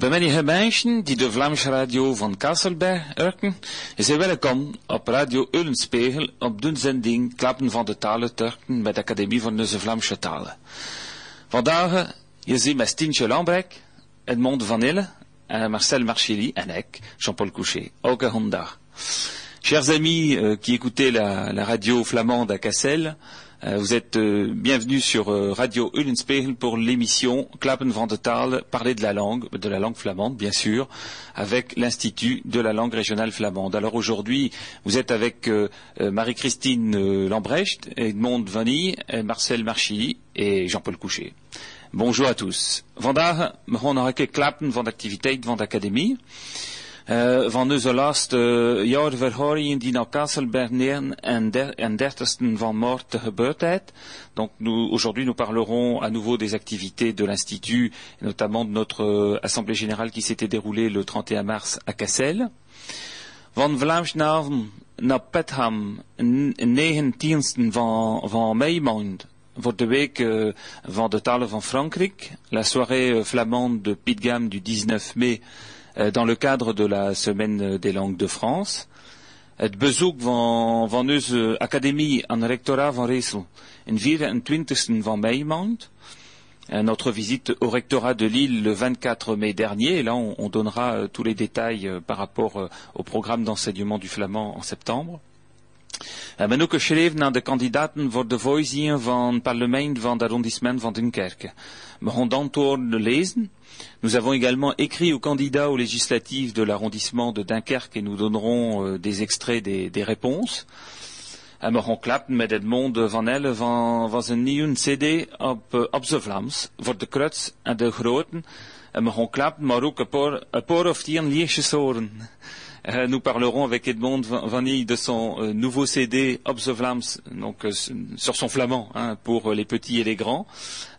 Bemiddag mensen die de Vlaamse radio van Kasselberg is hij welkom op Radio Eulenspiegel op de zending Klappen van de talen Turken bij de Academie van de Vlaamse talen. Vandaag je ziet met Stientje Lambrek, Edmond Van Ille, Marcel Marchilly en ik, Jean-Paul Couchet. Ook vandaag. Chers amis euh, qui écoutez la, la radio flamande à Cassel, vous êtes euh, bienvenus sur euh, Radio Ulenspiegel pour l'émission Klappen van de Taal, parler de la langue, de la langue flamande bien sûr, avec l'Institut de la langue régionale flamande. Alors aujourd'hui, vous êtes avec euh, euh, Marie-Christine Lambrecht, Edmond Vanille, Marcel Marchilly et Jean-Paul Couchet. Bonjour à tous. Vandaag nog een keer klappen van de activiteit van de academie. Uh, van onze laatste uh, jaarverhoringen die naar Kasselberg neer en, der, en 30 van maart gebeurd heeft. Donc nous, aujourd'hui nous parlerons à nouveau des activités de l'Institut, notamment de notre euh, Assemblée Générale qui s'était déroulée le 31 mars à Cassel. Van Vlaamsnaven naar Petham, 19 van, van maand, voor de week uh, van de talen van Frankrijk. La soirée flamande de Pitgam du 19 mai dans le cadre de la Semaine des langues de France. Van, academie van in 24 van maand. Notre visite au rectorat de Lille le 24 mai dernier. Et là, on, on donnera euh, tous les détails euh, par rapport euh, au programme d'enseignement du flamand en septembre. Van het arrondissement Dunkerque. Nous avons également écrit aux candidats aux législatives de l'arrondissement de Dunkerque et nous donnerons euh, des extraits des, réponses. En we gaan met Edmond van Elle van, zijn cd op, uh, op de Vlaams, voor de kruts en de groten. En we gaan klappen, maar ook of. Euh, nous parlerons avec Edmond Vanille de son euh, nouveau CD Op the Vlaams, donc euh, sur son flamand hein, pour les petits et les grands.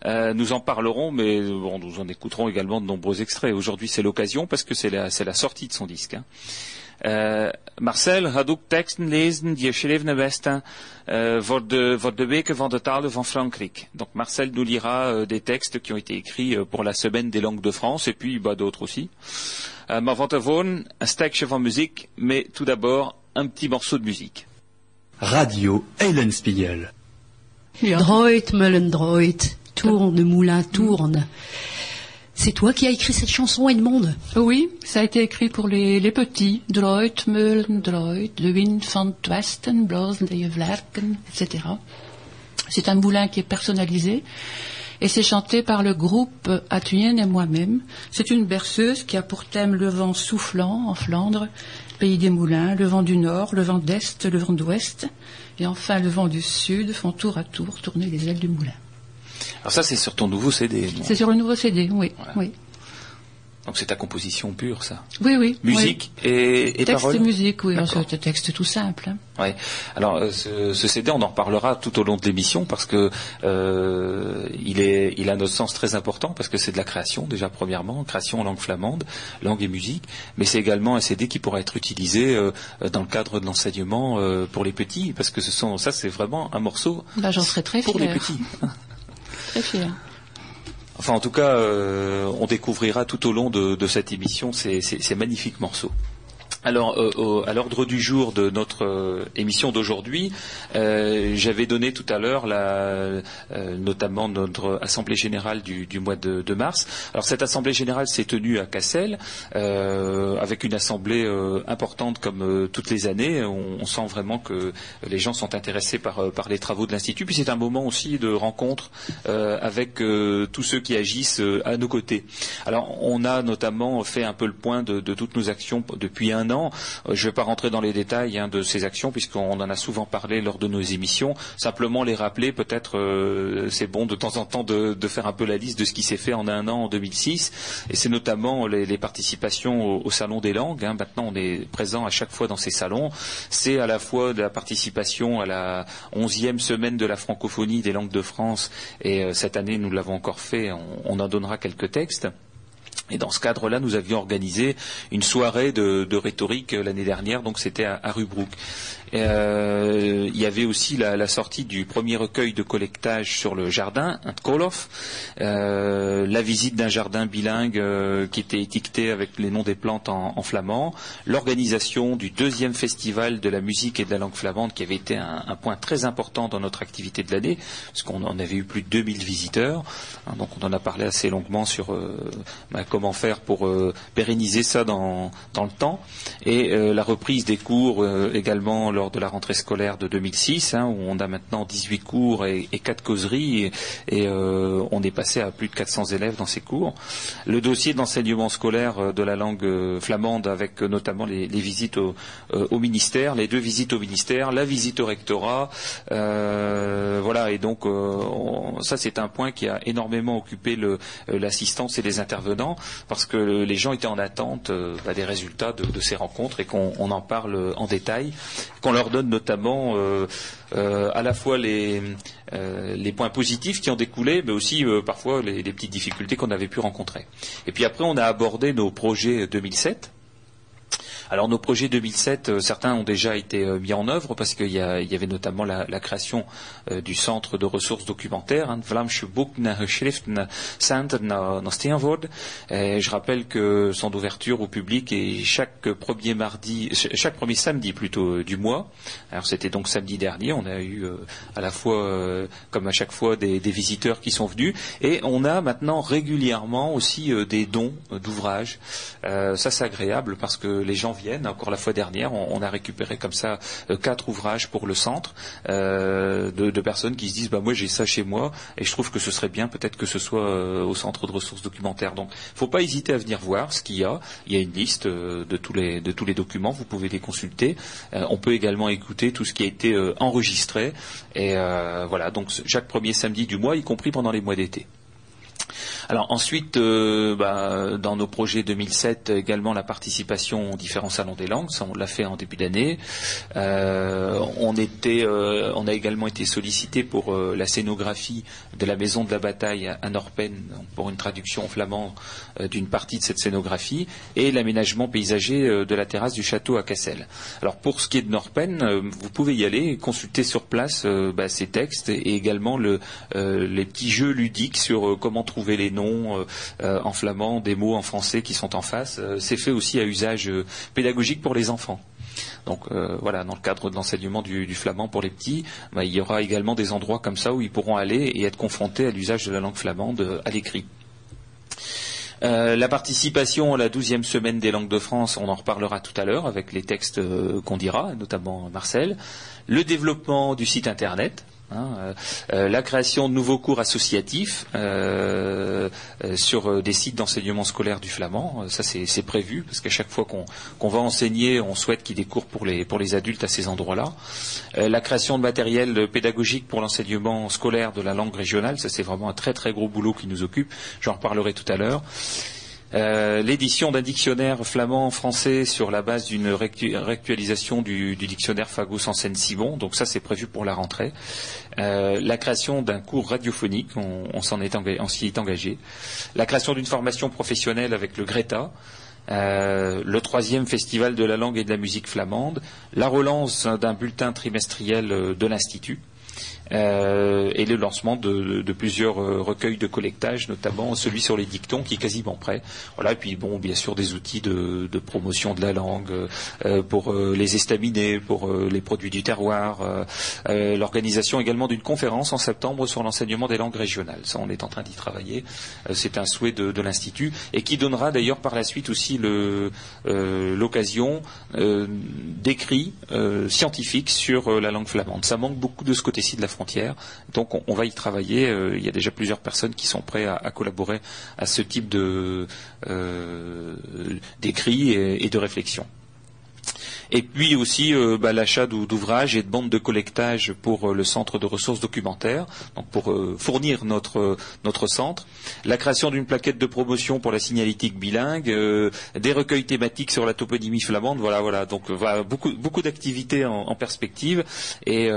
nous en parlerons, mais nous en écouterons également de nombreux extraits. Aujourd'hui, c'est l'occasion parce que c'est la, la, sortie de son disque. Hein. Uh, Marcel had ook teksten lezen die geschreven uh, voor, de, voor de weken van de talen van Frankrijk. Donc Marcel nous lira uh, des textes qui ont été écrits pour la semaine des langues de France et puis bah, d'autres aussi. maar van tevoren een stukje van muziek, mais tout d'abord un petit morceau de musique. Radio. Ja. Droit, meulen, droit. Tourne, moulin, tourne. C'est toi qui as écrit cette chanson, Edmond Oui, ça a été écrit pour les, petits. Droit, meulen, droit, de wind van het westen, blazen de vlerken, etc. C'est un moulin qui est personnalisé et c'est chanté par le groupe Athuyen et moi-même. C'est une berceuse qui a pour thème le vent soufflant en Flandre, pays des moulins, le vent du nord, le vent d'est, le vent d'ouest, et enfin le vent du sud font tour à tour tourner les ailes du moulin. Alors ça, c'est sur ton nouveau CD. C'est sur le nouveau CD, oui. oui. Donc c'est ta composition pure, ça? Oui, oui. Musique oui. et, et texte paroles. et musique, oui. C'est un texte tout simple. Hein. Oui. Alors euh, ce, ce, CD, on en reparlera tout au long de l'émission parce que euh, il est, il a notre sens très important parce que c'est de la création déjà premièrement, création en langue flamande, langue et musique, mais c'est également un CD qui pourra être utilisé euh, dans le cadre de l'enseignement euh, pour les petits parce que ce sont, ça c'est vraiment un morceau. Bah, j'en serais très pour fière. les petits. fière. Enfin, en tout cas, euh, on découvrira tout au long de, cette émission ces magnifiques morceaux. Alors, euh, à l'ordre du jour de notre euh, émission d'aujourd'hui, euh, j'avais donné tout à l'heure, notamment notre assemblée générale du, mois de, mars. Alors, cette assemblée générale s'est tenue à Cassel, avec une assemblée importante comme toutes les années. On, sent vraiment que les gens sont intéressés par, par les travaux de l'institut. Puis c'est un moment aussi de rencontre avec tous ceux qui agissent à nos côtés. Alors, on a notamment fait un peu le point de, de toutes nos actions depuis un an je ne vais pas rentrer dans les détails hein, de ces actions puisqu'on en a souvent parlé lors de nos émissions. Simplement les rappeler, peut-être euh, c'est bon de temps en temps de, faire un peu la liste de ce qui s'est fait en un an en 2006. Et c'est notamment les, participations au, Salon des langues. Hein. Maintenant, on est présent à chaque fois dans ces salons. C'est à la fois de la participation à la onzième semaine de la francophonie des langues de France. Et euh, cette année, nous l'avons encore fait. On en donnera quelques textes. Et dans ce cadre-là, nous avions organisé une soirée de, rhétorique l'année dernière, donc c'était à, à. Euh, il y avait aussi la, sortie du premier recueil de collectage sur le jardin, un euh, la visite d'un jardin bilingue euh, qui était étiqueté avec les noms des plantes en, flamand, l'organisation du deuxième festival de la musique et de la langue flamande qui avait été un, point très important dans notre activité de l'année, parce qu'on en avait eu plus de 2000 visiteurs, hein, donc on en a parlé assez longuement sur bah, comment faire pour pérenniser ça dans, dans, le temps, et la reprise des cours également lors de la rentrée scolaire de 2006, hein, où on a maintenant 18 cours et, et 4 causeries, et, euh, on est passé à plus de 400 élèves dans ces cours. Le dossier d'enseignement scolaire euh, de la langue euh, flamande, avec notamment les, visites au, ministère, les deux visites au ministère, la visite au rectorat, voilà, et donc ça c'est un point qui a énormément occupé l'assistance et les intervenants, parce que les gens étaient en attente bah, des résultats de, ces rencontres et qu'on en parle en détail, on leur donne notamment euh, euh, à la fois les, euh, points positifs qui ont découlé, mais aussi parfois les, les, petites difficultés qu'on avait pu rencontrer. Et puis après, on a abordé nos projets 2007 alors nos projets 2007, euh, certains ont déjà été euh, mis en œuvre parce qu'il y, avait notamment la, création euh, du centre de ressources documentaires, hein, Vlaamse Schriften Je rappelle que son ouverture au public est chaque premier samedi plutôt du mois. Alors c'était donc samedi dernier. On a eu à la fois, comme à chaque fois, des, visiteurs qui sont venus et on a maintenant régulièrement aussi des dons d'ouvrages. ça c'est agréable parce que les gens encore la fois dernière, on, a récupéré comme ça euh, quatre ouvrages pour le centre euh, de, personnes qui se disent bah moi j'ai ça chez moi et je trouve que ce serait bien peut-être que ce soit euh, au centre de ressources documentaires. Donc, faut pas hésiter à venir voir ce qu'il y a. Il y a une liste de tous les de tous les documents. Vous pouvez les consulter. on peut également écouter tout ce qui a été enregistré. Et voilà. Donc chaque premier samedi du mois, y compris pendant les mois d'été. Alors ensuite, euh, bah, dans nos projets 2007, également la participation aux différents salons des langues, ça on l'a fait en début d'année. Euh, euh, on a également été sollicité pour la scénographie de la Maison de la Bataille à Norpen, pour une traduction en flamand d'une partie de cette scénographie, et l'aménagement paysager de la terrasse du château à Cassel. Alors pour ce qui est de Norpen, vous pouvez y aller consulter sur place bah, ces textes et également le, les petits jeux ludiques sur comment trouver les noms euh, euh, en flamand, des mots en français qui sont en face. Euh, c'est fait aussi à usage pédagogique pour les enfants. Donc voilà, dans le cadre de l'enseignement du, flamand pour les petits, bah, il y aura également des endroits comme ça où ils pourront aller et être confrontés à l'usage de la langue flamande à l'écrit. la participation à la douzième semaine des langues de France, on en reparlera tout à l'heure avec les textes qu'on dira, notamment Marcel. Le développement du site internet, Hein, euh, euh, la création de nouveaux cours associatifs euh, sur des sites d'enseignement scolaire du flamand, ça c'est prévu parce qu'à chaque fois qu'on va enseigner, on souhaite qu'il y ait des cours pour les, pour les adultes à ces endroits-là. la création de matériel pédagogique pour l'enseignement scolaire de la langue régionale, ça c'est vraiment un très très gros boulot qui nous occupe. J'en reparlerai tout à l'heure. Euh, l'édition d'un dictionnaire flamand-français sur la base d'une réactualisation du, dictionnaire Fagus en Seine-Simon. Donc ça, c'est prévu pour la rentrée. Euh, la création d'un cours radiophonique, on, est, s'y est engagé. La création d'une formation professionnelle avec le Greta. Euh, le troisième festival de la langue et de la musique flamande, la relance d'un bulletin trimestriel de l'Institut, euh, et le lancement de, plusieurs euh, recueils de collectage, notamment celui sur les dictons qui est quasiment prêt. Voilà, et puis bon, bien sûr des outils de, promotion de la langue euh, pour les estaminets, pour les produits du terroir, l'organisation également d'une conférence en septembre sur l'enseignement des langues régionales. Ça, on est en train d'y travailler. C'est un souhait de, l'Institut et qui donnera d'ailleurs par la suite aussi l'occasion d'écrits scientifiques sur la langue flamande. Ça manque beaucoup de ce côté-ci de la France donc on, va y travailler. Euh, il y a déjà plusieurs personnes qui sont prêtes à, collaborer à ce type de euh, d'écrit et, de réflexion. Et puis aussi euh, bah, l'achat d'ouvrages et de bandes de collectage pour le centre de ressources documentaires, donc pour fournir notre notre centre. La création d'une plaquette de promotion pour la signalétique bilingue, des recueils thématiques sur la toponymie flamande. Voilà, voilà. Donc beaucoup beaucoup d'activités en, perspective et,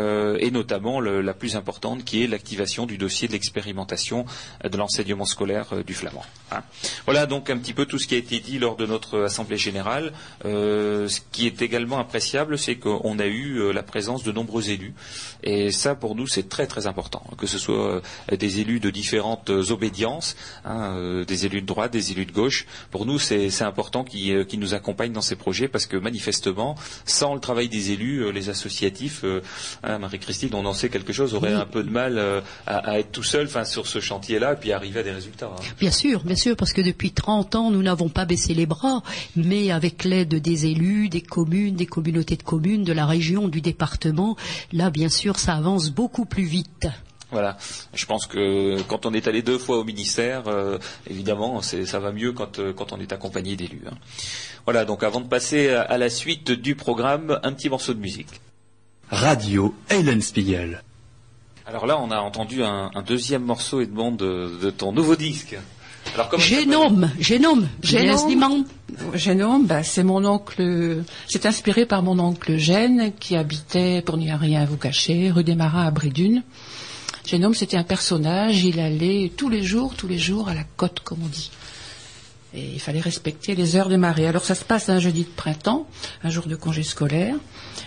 notamment la plus importante qui est l'activation du dossier de l'expérimentation de l'enseignement scolaire du flamand. Hein. Voilà donc un petit peu tout ce qui a été dit lors de notre assemblée générale. Euh, ce qui est également appréciable, c'est qu'on a eu euh, la présence de nombreux élus, et ça pour nous c'est très très important, que ce soit euh, des élus de différentes obédiences, hein, des élus de droite, des élus de gauche. Pour nous c'est important qu'ils nous accompagnent dans ces projets parce que manifestement, sans le travail des élus, les associatifs, hein, Marie-Christine, on en sait quelque chose, aurait un peu de mal à, être tout seul, sur ce chantier-là, et puis arriver à des résultats. Hein. Bien sûr, bien sûr, parce que depuis 30 ans, nous n'avons pas baissé les bras, mais avec l'aide des élus, des communes, des communautés de communes, de la région, du département, là, bien sûr, ça avance beaucoup plus vite. Voilà. Je pense que quand on est allé deux fois au ministère, euh, évidemment, ça va mieux euh, quand, on est accompagné d'élus. Hein. Voilà. Donc, avant de passer à la suite du programme, un petit morceau de musique. Radio Helen Spiegel. Alors là, on a entendu un, deuxième morceau et de de ton nouveau disque. Génome, génome, génome. Génome, bah, c'est mon oncle, c'est inspiré par mon oncle Gênes qui habitait, pour n'y rien vous cacher, rue des Marins à Brédune. Génome, c'était un personnage, il allait tous les jours, tous les jours à la côte, comme on dit. Et il fallait respecter les heures des marées. Alors ça se passe un jeudi de printemps, un jour de congé scolaire.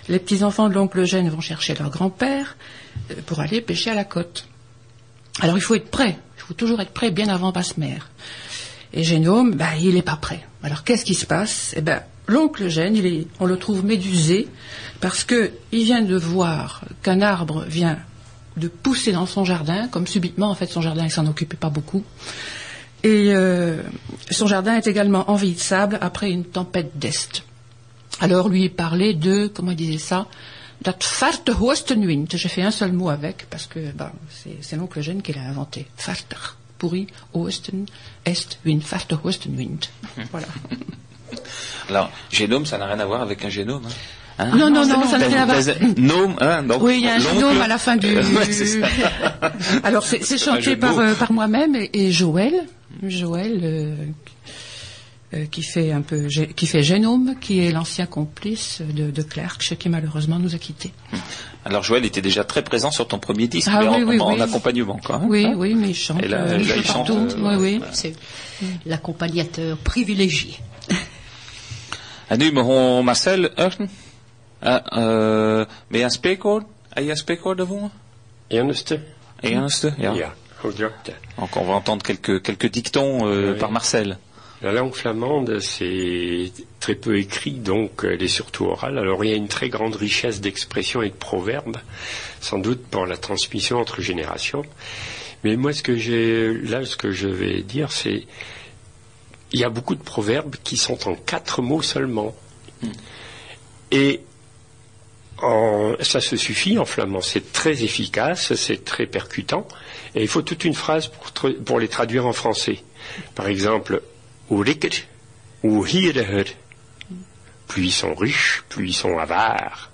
Les petits-enfants de l'oncle Gênes vont chercher leur grand-père euh, pour aller pêcher à la côte. Alors il faut être prêt faut toujours être prêt bien avant basse-mère. Et Génome, ben, il n'est pas prêt. Alors qu'est-ce qui se passe? Eh ben, l'oncle Gêne, il on le trouve médusé parce qu'il vient de voir qu'un arbre vient de pousser dans son jardin, comme subitement, en fait, son jardin, il s'en occupait pas beaucoup. Et euh, son jardin est également envahi de sable après une tempête d'Est. Alors lui, il parlait de, comment il disait ça? Dat Oostenwind. J'ai fait un seul mot avec parce que bah, c'est l'oncle Gênes qui l'a inventé. Farter, pourri, Oosten, Est, Wind, verte Oostenwind. Voilà. Alors, génome, ça n'a rien à voir avec un génome. Hein. Hein non, non, non, ça n'a rien à voir. Gnome, hein, donc, oui, il y a un génome à la fin du. Alors, c'est chanté par, euh, par moi-même et, et, Joël, Joël, euh, euh, qui fait un peu qui fait Génome, qui est l'ancien complice de, de Clerc, qui malheureusement nous a quittés. Alors Joël était déjà très présent sur ton premier disque, ah, en, accompagnement, quoi. oui, hein oui, mais il chante. Et là, euh, il, chante. Euh, oui, oui. C'est l'accompagnateur privilégié. En nu begon Marcel uh, ben je een spreekwoord? Heb je een spreekwoord daarvoor? Ernste. Ernste, ja. ja. Donc on va entendre quelques, quelques dictons euh, oui. par Marcel. La langue flamande, c'est très peu écrit, donc elle est surtout orale. Alors il y a une très grande richesse d'expressions et de proverbes, sans doute pour la transmission entre générations. Mais moi, ce que j'ai là, ce que je vais dire, c'est il y a beaucoup de proverbes qui sont en quatre mots seulement. Hmm. Et ça se suffit en flamand. C'est très efficace, c'est très percutant. Et il faut toute une phrase pour, pour les traduire en français. Par exemple, ou rikker, ou hieriger. Plus ils sont riches, plus ils sont avares.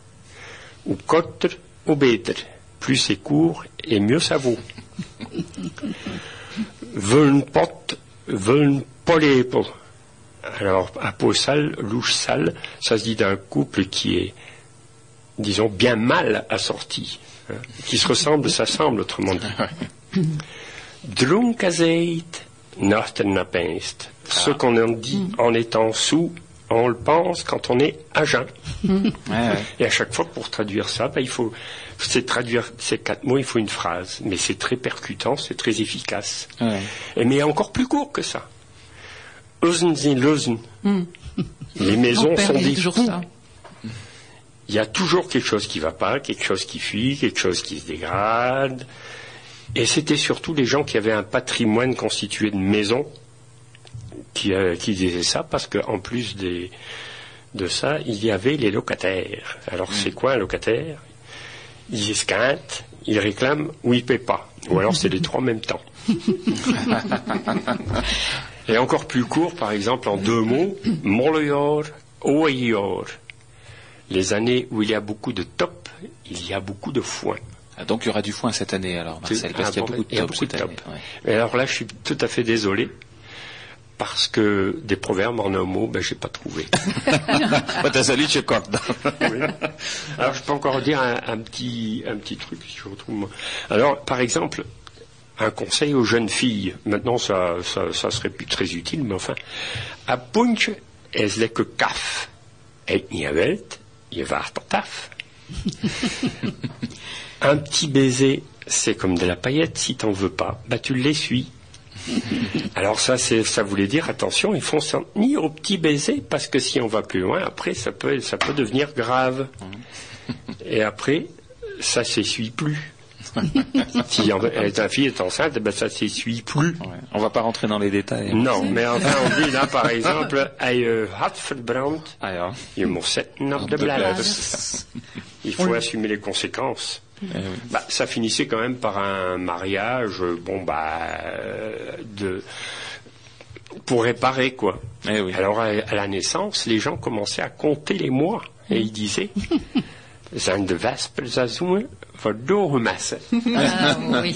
Ou korter, ou beter. Plus c'est court, et mieux ça vaut. Vuln pot, vuln polepel. Alors, à peau sale, louche sale, ça se dit d'un couple qui est, disons, bien mal assorti. Hein, qui se ressemble, ça semble, autrement dit. Drunkazeit, pinst. Ce ah. qu'on en dit mm. en étant sous, on le pense quand on est à jeun. Mm. Et à chaque fois, pour traduire ça, ben, il faut c'est traduire ces quatre mots, il faut une phrase. Mais c'est très percutant, c'est très efficace. Et, mais encore plus court que ça. Mm. Les maisons sont des fous. Il y a toujours quelque chose qui ne va pas, quelque chose qui fuit, quelque chose qui se dégrade. Et c'était surtout les gens qui avaient un patrimoine constitué de maisons qui, euh, qui disaient ça, parce qu'en plus des, de ça, il y avait les locataires. Alors mm. c'est quoi un locataire? Ils esquintent, ils réclament ou ils ne paient pas. Ou alors c'est les trois en même temps. Et encore plus court, par exemple, en deux mots, Moloyor, Oyor. Les années où il y a beaucoup de top, il y a beaucoup de foin. Ah, donc il y aura du foin cette année alors, Marcel, parce qu'il y a beaucoup de top beaucoup de cette top. année. ouais. Et alors là, je suis tout à fait désolé. Parce que des proverbes en un mot, ben, j'ai pas trouvé. Oui. Alors, je peux encore dire un, un petit, un petit truc, si je retrouve. Alors, par exemple, un conseil aux jeunes filles. Maintenant, ça, ça, ça serait plus très utile, mais enfin. A punch is lekker kaf. Eet niet wilt, je taf. Un petit baiser, c'est comme de la paillette. Si t'en veux pas, bah tu l'essuies. Alors ça, ça voulait dire attention, il faut s'en tenir au petit baiser parce que si on va plus loin, après ça peut, ça peut devenir grave. Et après, ça s'essuie plus. si en- ta fille est enceinte, ben ça s'essuie plus. Ouais. On va pas rentrer dans les détails. Non, mais enfin on dit là par exemple, je hart verbrandt, je de. Il faut assumer les conséquences. Eh oui. Bah, ça finissait quand même par un mariage, bon bah, de pour réparer quoi. Eh oui. Alors à, à la naissance, les gens commençaient à compter les mois et ils disaient Ah oui.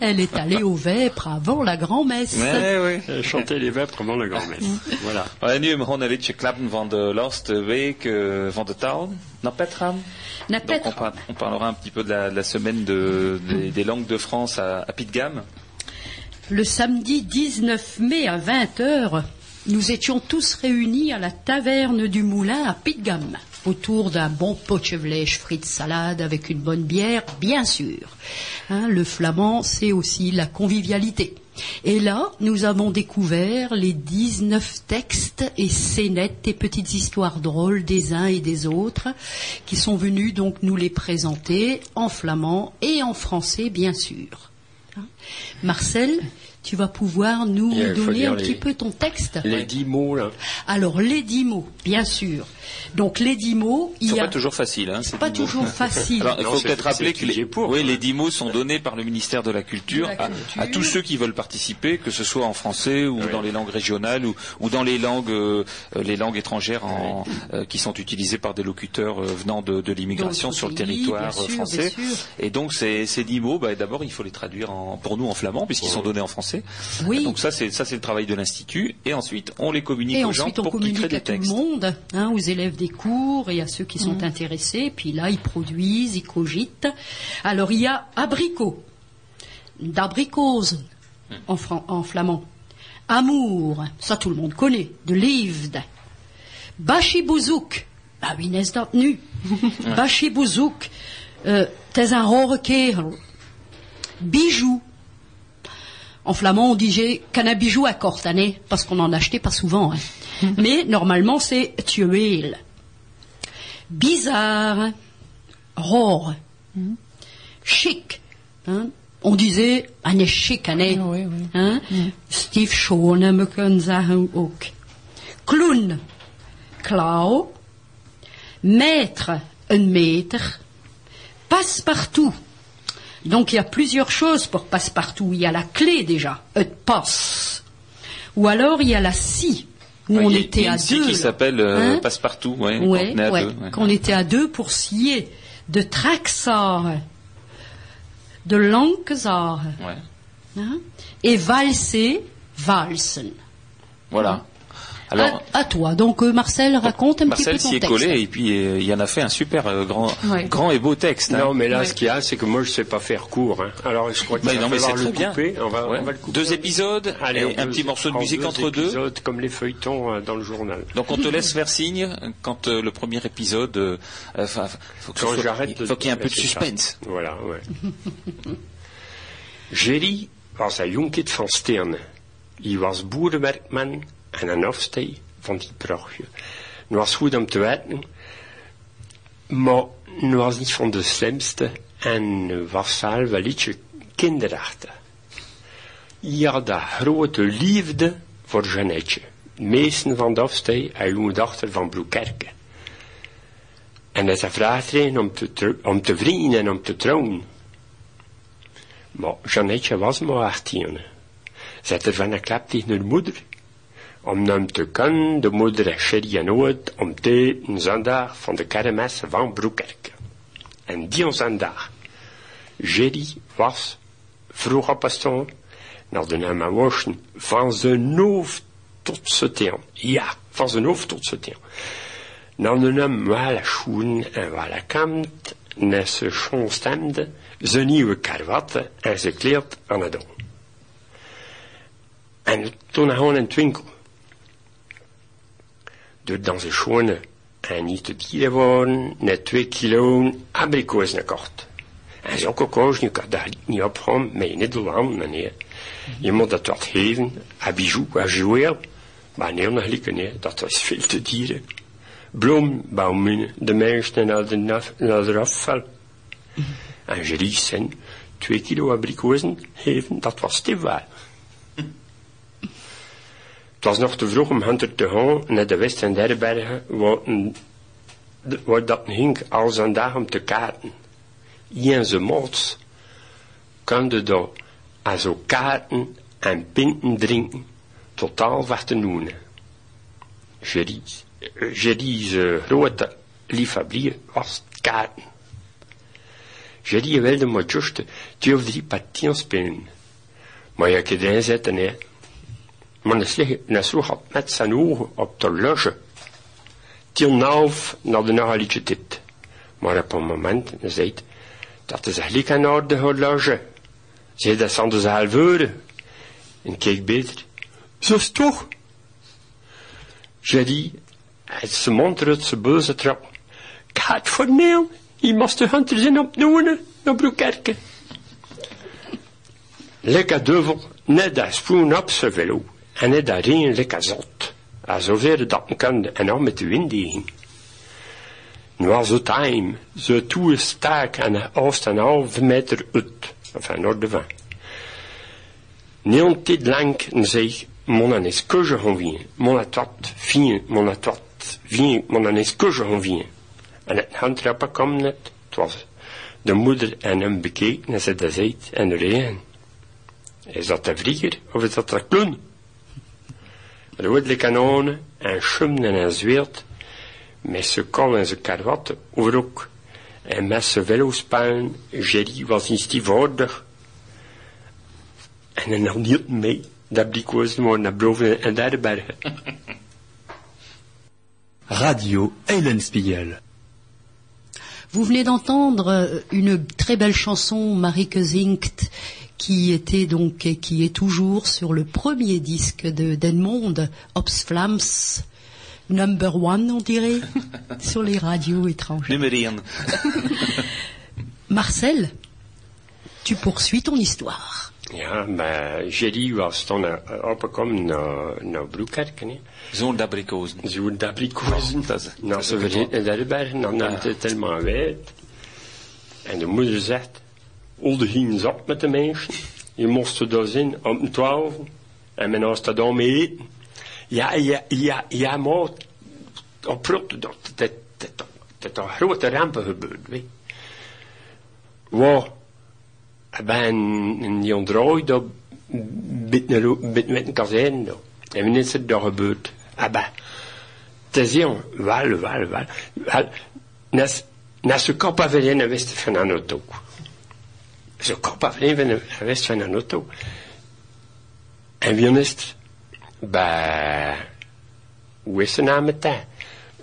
Elle est allée au vêpres avant la grand-messe. Oui. Chanter les vêpres avant la grand-messe. voilà. En nu begon een liedje klappen van de laatste week eh, van de taal. Naar Petram. Na Donc on, Petra. par- on parlera un petit peu de la, de la semaine de, des, des langues de France à, à Gamme. Le samedi 19 mai à 20h, nous étions tous réunis à la taverne du Moulin à Pitgam, autour d'un bon potchevlèche frites salade avec une bonne bière, bien sûr. Hein, le flamand, c'est aussi la convivialité. Et là, nous avons découvert les 19 textes et scénettes et petites histoires drôles des uns et des autres, qui sont venus donc nous les présenter en flamand et en français, bien sûr. Hein. Marcel, tu vas pouvoir nous donner un les- petit peu ton texte. Les dix mots là. Alors, les dix mots, bien sûr. Donc, les dix mots, il C'est y a pas toujours facile. Hein, pas toujours facile. Alors, il faut peut-être rappeler que les, pour, oui, hein. les dix mots sont donnés par le ministère de la Culture, De la à- Culture. À, tous ceux qui veulent participer, que ce soit en français ou Oui. dans les langues régionales ou, ou dans les langues, euh, les langues étrangères en- euh, qui sont utilisées par des locuteurs euh, venant de, de l'immigration sur le territoire bien sûr, français. bien sûr. Et donc ces, ces dix mots, bah, d'abord il faut les traduire en, pour nous en flamand puisqu'ils sont donnés en français. Oui. Donc ça c'est ça c'est le travail de l'institut et ensuite on les communique Et aux gens ensuite, pour qu'ils créent communique à des tout le textes. monde, hein, aux élèves des cours et à ceux qui sont intéressés. Puis là, ils produisent, ils cogitent. Alors, il y a abricot, d'abricose en, fran- en flamand. Amour, ça tout le monde connaît, de liefde. Bashibouzouk, ah wie is dat nu? Bashibouzouk, euh, het is een rare kerel. Bijou, en flamand, on disait qu'un bijou à Cortanet, parce qu'on en achetait pas souvent. hein. Mais normalement, c'est tuel. Bizarre, rare, chic. hein. On disait, un chic, un. Oui, oui. Hein? Steve Schoenen, me kunnen ook. Clown, klauw. Maître, un maître. Passe-partout. Donc il y a plusieurs choses pour passe-partout. Il y a la clé déjà, un passe. Ou alors il y a la scie, où Ouais, on y était y a à une scie deux. qui s'appelle euh, Hein passe-partout, ouais, Ouais, on est à ouais, qu'on était à deux pour scier de Traxar, de Ouais. hein, et valser, valsen. Voilà. Alors, à, à toi. Donc euh, Marcel, raconte un Marcel petit peu s'y ton est texte. collé et puis euh, il y en a fait un super euh, grand, Ouais. grand et beau texte. hein. Non, mais là, Ouais. ce qu'il y a, c'est que moi, je sais pas faire court. hein. Alors, je crois qu'il Mais va non, mais falloir c'est le très bien. couper. On va, Ouais. on va le couper. Deux épisodes Allez, et un petit morceau de musique deux entre deux. épisodes, comme les feuilletons euh, dans le journal. Donc on te laisse faire signe quand euh, le premier épisode. euh, Enfin, faut que Quand soit- j'arrête il faut qu'il y ait un peu de ça. suspense. Voilà, ouais. Jerry was een jonkid van Sterne. Hij was boerenwerkman en een afstij van die prachtje. Het was goed om te weten, maar hij was niet van de slimste en was zelf wel ietsje kinderachtig. Hij had een grote liefde voor Jeannetje. De meesten van de afstij en jonge dochter van Broekerke. En hij vraagt om te, om te vrienden en om te trouwen. Maar Jeannetje was maar 18. Zet er van een klap tegen haar moeder. Om hem te kunnen de moeder Sherry en Oud om te een zondag van de kermis van Broekerk. En die zondag, Jerry was vroeg opgestaan, naar de naam worsten, van zijn hoofd tot zijn teen. Ja, van zijn hoofd tot zijn teen. Dan de naam wel schoen en wel kant, en ze schoon stemde, zijn nieuwe karwatte en ze kleert aan het doen. En toen hij gewoon in het winkel. Door zijn schone en niet te dieren worden, net twee kilo abrikozen gekocht. En zulke koos, nu kan dat niet opgaan met je middelhand, meneer. Je moet dat wat geven, een bijou, een jouweel. Maar nee, nog niet, nee, dat was veel te dieren. Bloembouwmunnen, de mensen naar de, naar de afval. En Jeries en twee kilo abrikozen geven, dat was te waar. Was nog te vroeg om Hunter te gaan naar de West- en Derbergen, waar, dat hing als een dag om te kaarten. Ien ze mots konden daar als ook kaarten en pinten drinken, totaal wat te noemen. Jerry's, Jerry's uh, grote liefhebbier was kaarten. Jerry wilde maar juist twee of drie partien spelen. Maar je kunt erin zetten, hè. Maar dan sloeg had met zijn ogen op de loge. Til naaf naar de nagelietje dit. Maar op een moment zei het, dat is eigenlijk een orde horloge. Zei dat zonder zijn half uren. En keek beter. Zo is toch? Jerry, uit zijn mond uit zijn boze trap. Gaat voor neel, je moest de hunter zijn opnoemen, naar Broekerke. Lekker duivel, net dat spoen op zijn velo. En net daarin lekker zot. En zover dat men kan, en dan met de wind in. Nu was het time, zo toe staak en oost een halve meter uit, enfin, noord van. Niet tijd lang, zei, mon is que je renvien, mon atot, fien, mon atot, vien, mon is que je renvien. En het handtrappen kwam net, het was de moeder en hem bekeken en ze dat zei, en de regen. Is dat de vlieger, of is dat de kloen? Rode kanonen en schummen en zweert, met zijn kol en zijn karwatten over ook. En met zijn velospalen, Jerry was niet stiefoudig. En hij nam niet mee, dat blikozen maar naar boven en naar de bergen. Radio Eulenspiegel. Vous venez d'entendre une très belle chanson, Marieke Zinkt, qui était donc et qui est toujours sur le premier disque de d'Edmond, Ops Flams, number one, on dirait, sur les radios étrangères. Marcel, tu poursuis ton histoire. Ja, maar Jerry was toen opgekomen naar, naar Broekerken. hè. Zo'n dabrikozen. Zo'n dabrikozen. Dat is- Nou, ze vergeten de bergen, dan neemt het helemaal wijd. En de moeder zegt, Olde ging zat met de mensen. Je moest er daar zijn om twaalf. En men was dat dan mee eten. Ja, ja, ja, ja, maar op rot, dat, dat, dat, dat, er grote rampen gebeurd, weet Waar, bij een, ontrooi, dat met een kazerne, daar. En wanneer is het daar gebeurd? Ah, ben, het is jong, wel, wel, wel, nas de kop af in de west van een auto. Zo kop af in de west van een auto. En wie is? Bij, hoe is de naam het daar?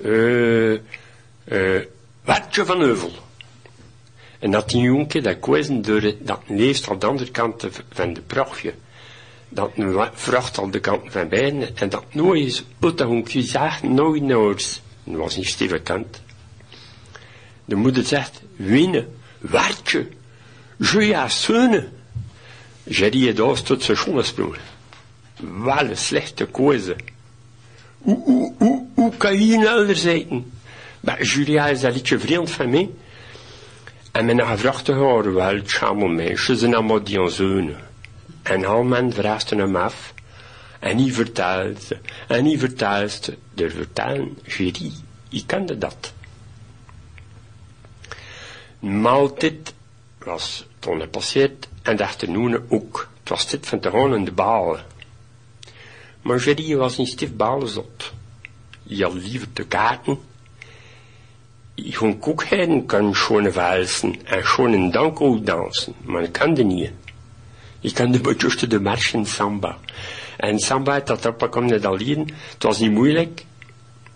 Eh, eh, Wartje van Heuvel. En dat die dat kwezen door dat leeft aan de andere kant van de prochje. Dat vracht aan de kant van beiden. En dat nooit is dat honkje zag, nooit noors. Dat was niet Steven Kant. De moeder zegt, winnen, wartje, juia søne. Jerry het oos tot zijn schoenen sprongen. Wel een slechte keuze. Hoe, hoe, hoe, hoe kan je een elder zijn? Maar Julia is dat liedje vriend van mij. En men gevraagd te horen, wel, het schamel meisje, zijn allemaal die zonen. En al men vraagt hem af. En hij vertelt ze. En hij vertelt ze. De vertellen, Jerry, ik kende dat. Maaltijd was toen gepasseerd en de achternoen ook. Het was dit van te gaan in de balen. Maar Jerry was een stief balenzot. Je lief te kaarten. Ich hun Kuckheden kann schon walsen, en schon een dank ook dansen, maar ik kan de niet. Ik kan de bejuste de marchen samba. En samba, dat er kwam net al het was niet moeilijk.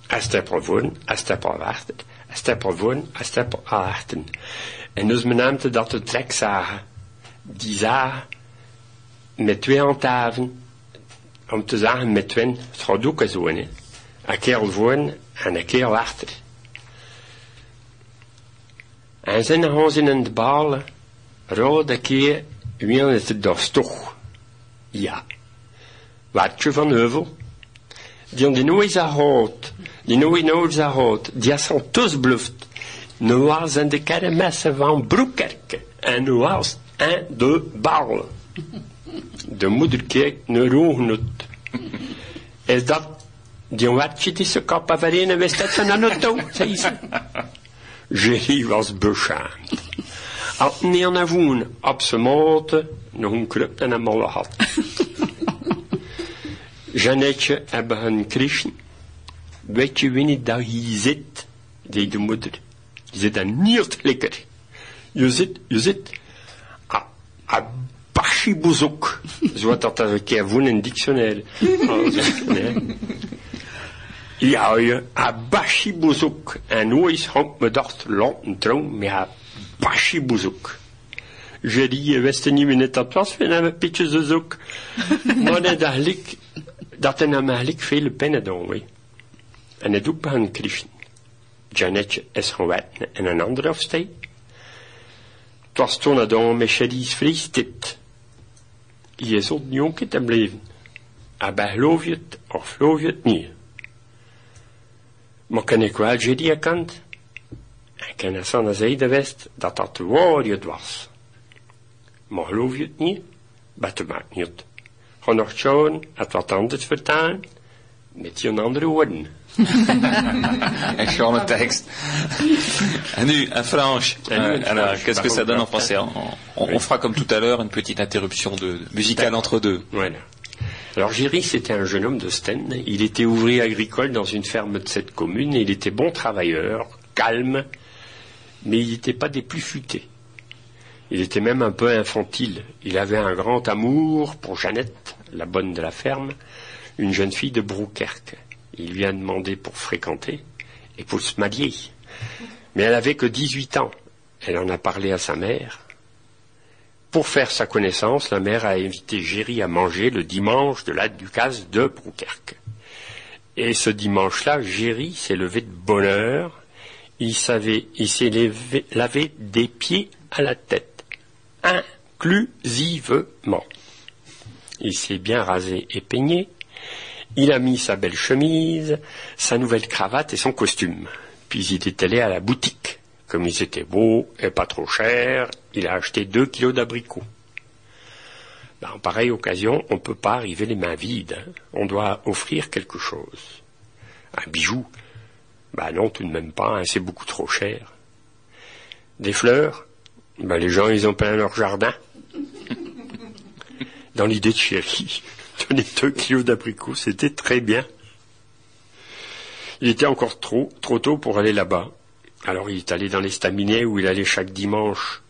Een stap ervoor, een stap achter, een stap achter. En dus men naamte dat de trekzagen, die zagen, met twee handhaven, om te zeggen met twee, het gaat ook zo, hè. Een keer voor en een keer achter. En zijn gaan ze in de balen, rode keer, is het dat toch? Ja. Waartje van Heuvel, die die nooit gehad, die nooit nooit gehad, die zijn tous bluft. Nu was in de kermessen van Broekerke, en nu was en de balen. De moeder keek naar ogen uit. Is dat die watje die ze kappen verenen wist dat ze naar auto, zei ze. Jerry was beschaamd. Had niet aan voen op zijn moten, nog een krupt en een molle had. Jeannetje hebben hun Christen. Weet je wie dat hier zit? Die de moeder. Je zit daar niet lekker. Je zit, je zit, a, a bashibouzok. Zo had dat een keer voor een dictionaire. Oh. Ja, je, a bashibouzok. En ooit had me dacht, laat een trouw met a bashibouzok. Je die, je wist niet wie het dat was, we hebben pitjes dus. Maar dat gelijk, dat er nam eigenlijk veel pijn doen, hè. En het ook een christen. Janetje is gaan werken in een andere afstij. Het was toen dan met Shaddy's vleestipt. Je zult niet onke te blijven. Maar geloof je het of geloof je het niet? Maar kan ik wel Jedi erkend? En het van de zijde wist dat dat waarheid was. Maar geloof je het niet? Dat maakt niet. Ga nog schauen, het wat anders vertalen, met je andere woorden. Chant de texte. Et nu, un franche. Euh, alors, qu'est-ce que ça donne en français on, on- on fera comme tout à l'heure une petite interruption de, musicale entre deux. Voilà. Alors Géry, c'était un jeune homme de Sten. Il était ouvrier agricole dans une ferme de cette commune et il était bon travailleur, calme, mais il n'était pas des plus futés. Il était même un peu infantile. Il avait un grand amour pour Jeannette, la bonne de la ferme, une jeune fille de Broukerque. Il lui a demandé pour fréquenter et pour se marier. Mais elle avait que 18 ans. Elle en a parlé à sa mère. Pour faire sa connaissance, la mère a invité Géry à manger le dimanche de la ducasse de Broukerque. Et ce dimanche-là, Géry s'est levé de bonne heure. Il s'est lavé des pieds à la tête. Inclusivement. Il s'est bien rasé et peigné. Il a mis sa belle chemise, sa nouvelle cravate et son costume. Puis il est allé à la boutique. Comme ils étaient beaux et pas trop chers, il a acheté deux kilos d'abricots. Ben, en pareille occasion, on ne peut pas arriver les mains vides. hein. On doit offrir quelque chose. Un bijou Ben non, tout de même pas, hein, c'est beaucoup trop cher. Des fleurs Ben les gens, ils ont plein leur jardin. Dans l'idée de chérie, donner deux kilos d'abricots, c'était très bien. Il était encore trop, trop tôt pour aller là-bas. Alors il est allé dans l'estaminet où il allait chaque dimanche,